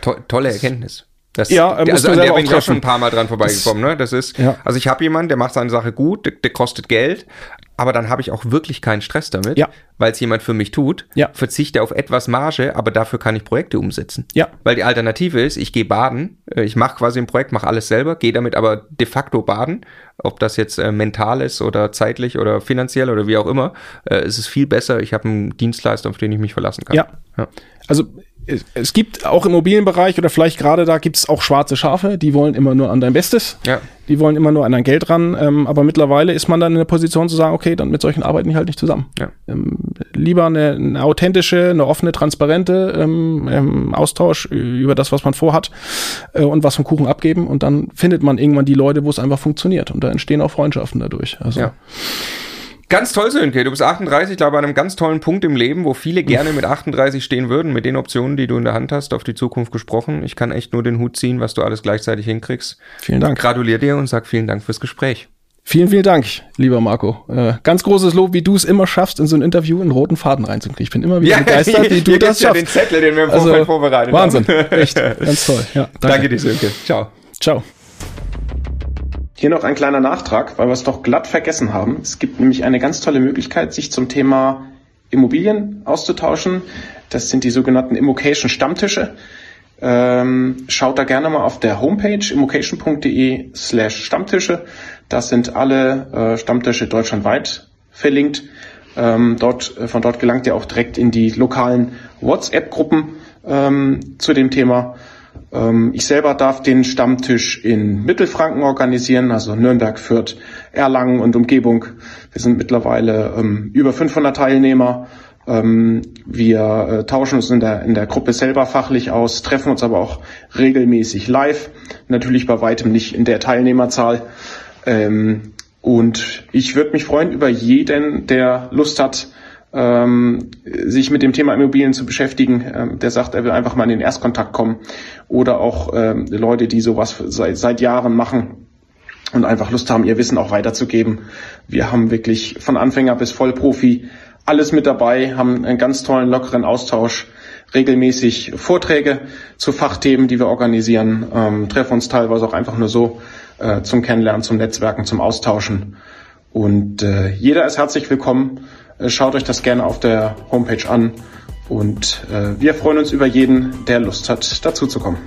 To tolle Erkenntnis. Das, ja, also an der bin ich auch schon ein paar Mal dran vorbeigekommen. Das, ne? das ist, ja. also ich habe jemanden, der macht seine Sache gut, der, der kostet Geld, aber dann habe ich auch wirklich keinen Stress damit, ja. weil es jemand für mich tut. Ja. Verzichte auf etwas Marge, aber dafür kann ich Projekte umsetzen. Ja. Weil die Alternative ist, ich gehe baden, äh, ich mache quasi ein Projekt, mache alles selber, gehe damit aber de facto baden, ob das jetzt äh, mental ist oder zeitlich oder finanziell oder wie auch immer. Äh, es ist viel besser, ich habe einen Dienstleister, auf den ich mich verlassen kann. Ja. ja. Also es, gibt auch im Immobilienbereich oder vielleicht gerade da gibt es auch schwarze Schafe, die wollen immer nur an dein Bestes. Ja. Die wollen immer nur an dein Geld ran. Ähm, aber mittlerweile ist man dann in der Position zu sagen, okay, dann mit solchen arbeiten ich halt nicht zusammen. Ja. Ähm, lieber eine, eine authentische, eine offene, transparente ähm, ähm, Austausch über das, was man vorhat äh, und was vom Kuchen abgeben. Und dann findet man irgendwann die Leute, wo es einfach funktioniert. Und da entstehen auch Freundschaften dadurch. Also, Ja. Ganz toll, Sönke. Du bist 38, glaube an einem ganz tollen Punkt im Leben, wo viele gerne mit 38 stehen würden, mit den Optionen, die du in der Hand hast, auf die Zukunft gesprochen. Ich kann echt nur den Hut ziehen, was du alles gleichzeitig hinkriegst. Vielen Dank. Gratuliere dir und sag vielen Dank fürs Gespräch. Vielen, vielen Dank, lieber Marco. Äh, ganz großes Lob, wie du es immer schaffst, in so ein Interview einen roten Faden reinzukriegen. Ich bin immer wieder begeistert, (laughs) wie du hier das gibt's ja den schaffst. Zettel, den wir im Vorfeld Also, vorbereitet Wahnsinn, haben. echt, (laughs) ganz toll. Ja, Danke. dir, Sönke. Ciao. Ciao. Hier noch ein kleiner Nachtrag, weil wir es doch glatt vergessen haben. Es gibt nämlich eine ganz tolle Möglichkeit, sich zum Thema Immobilien auszutauschen. Das sind die sogenannten Immocation Stammtische. Ähm, schaut da gerne mal auf der Homepage immocation.de slash Stammtische. Das sind alle äh, Stammtische deutschlandweit verlinkt. Ähm, dort, äh, von dort gelangt ihr auch direkt in die lokalen WhatsApp-Gruppen ähm, zu dem Thema. Ähm, ich selber darf den Stammtisch in Mittelfranken organisieren, also Nürnberg, Fürth, Erlangen und Umgebung. Wir sind mittlerweile ähm, über 500 Teilnehmer. Ähm, wir äh, tauschen uns in der, in der Gruppe selber fachlich aus, treffen uns aber auch regelmäßig live. Natürlich bei weitem nicht in der Teilnehmerzahl. Ähm, und ich würde mich freuen über jeden, der Lust hat, ähm, sich mit dem Thema Immobilien zu beschäftigen, ähm, der sagt, er will einfach mal in den Erstkontakt kommen oder auch ähm, Leute, die sowas seit, seit Jahren machen und einfach Lust haben, ihr Wissen auch weiterzugeben. Wir haben wirklich von Anfänger bis Vollprofi alles mit dabei, haben einen ganz tollen, lockeren Austausch, regelmäßig Vorträge zu Fachthemen, die wir organisieren, ähm, treffen uns teilweise auch einfach nur so äh, zum Kennenlernen, zum Netzwerken, zum Austauschen. Und äh, jeder ist herzlich willkommen. Äh, Schaut euch das gerne auf der Homepage an. Und äh, wir freuen uns über jeden, der Lust hat, dazu zu kommen.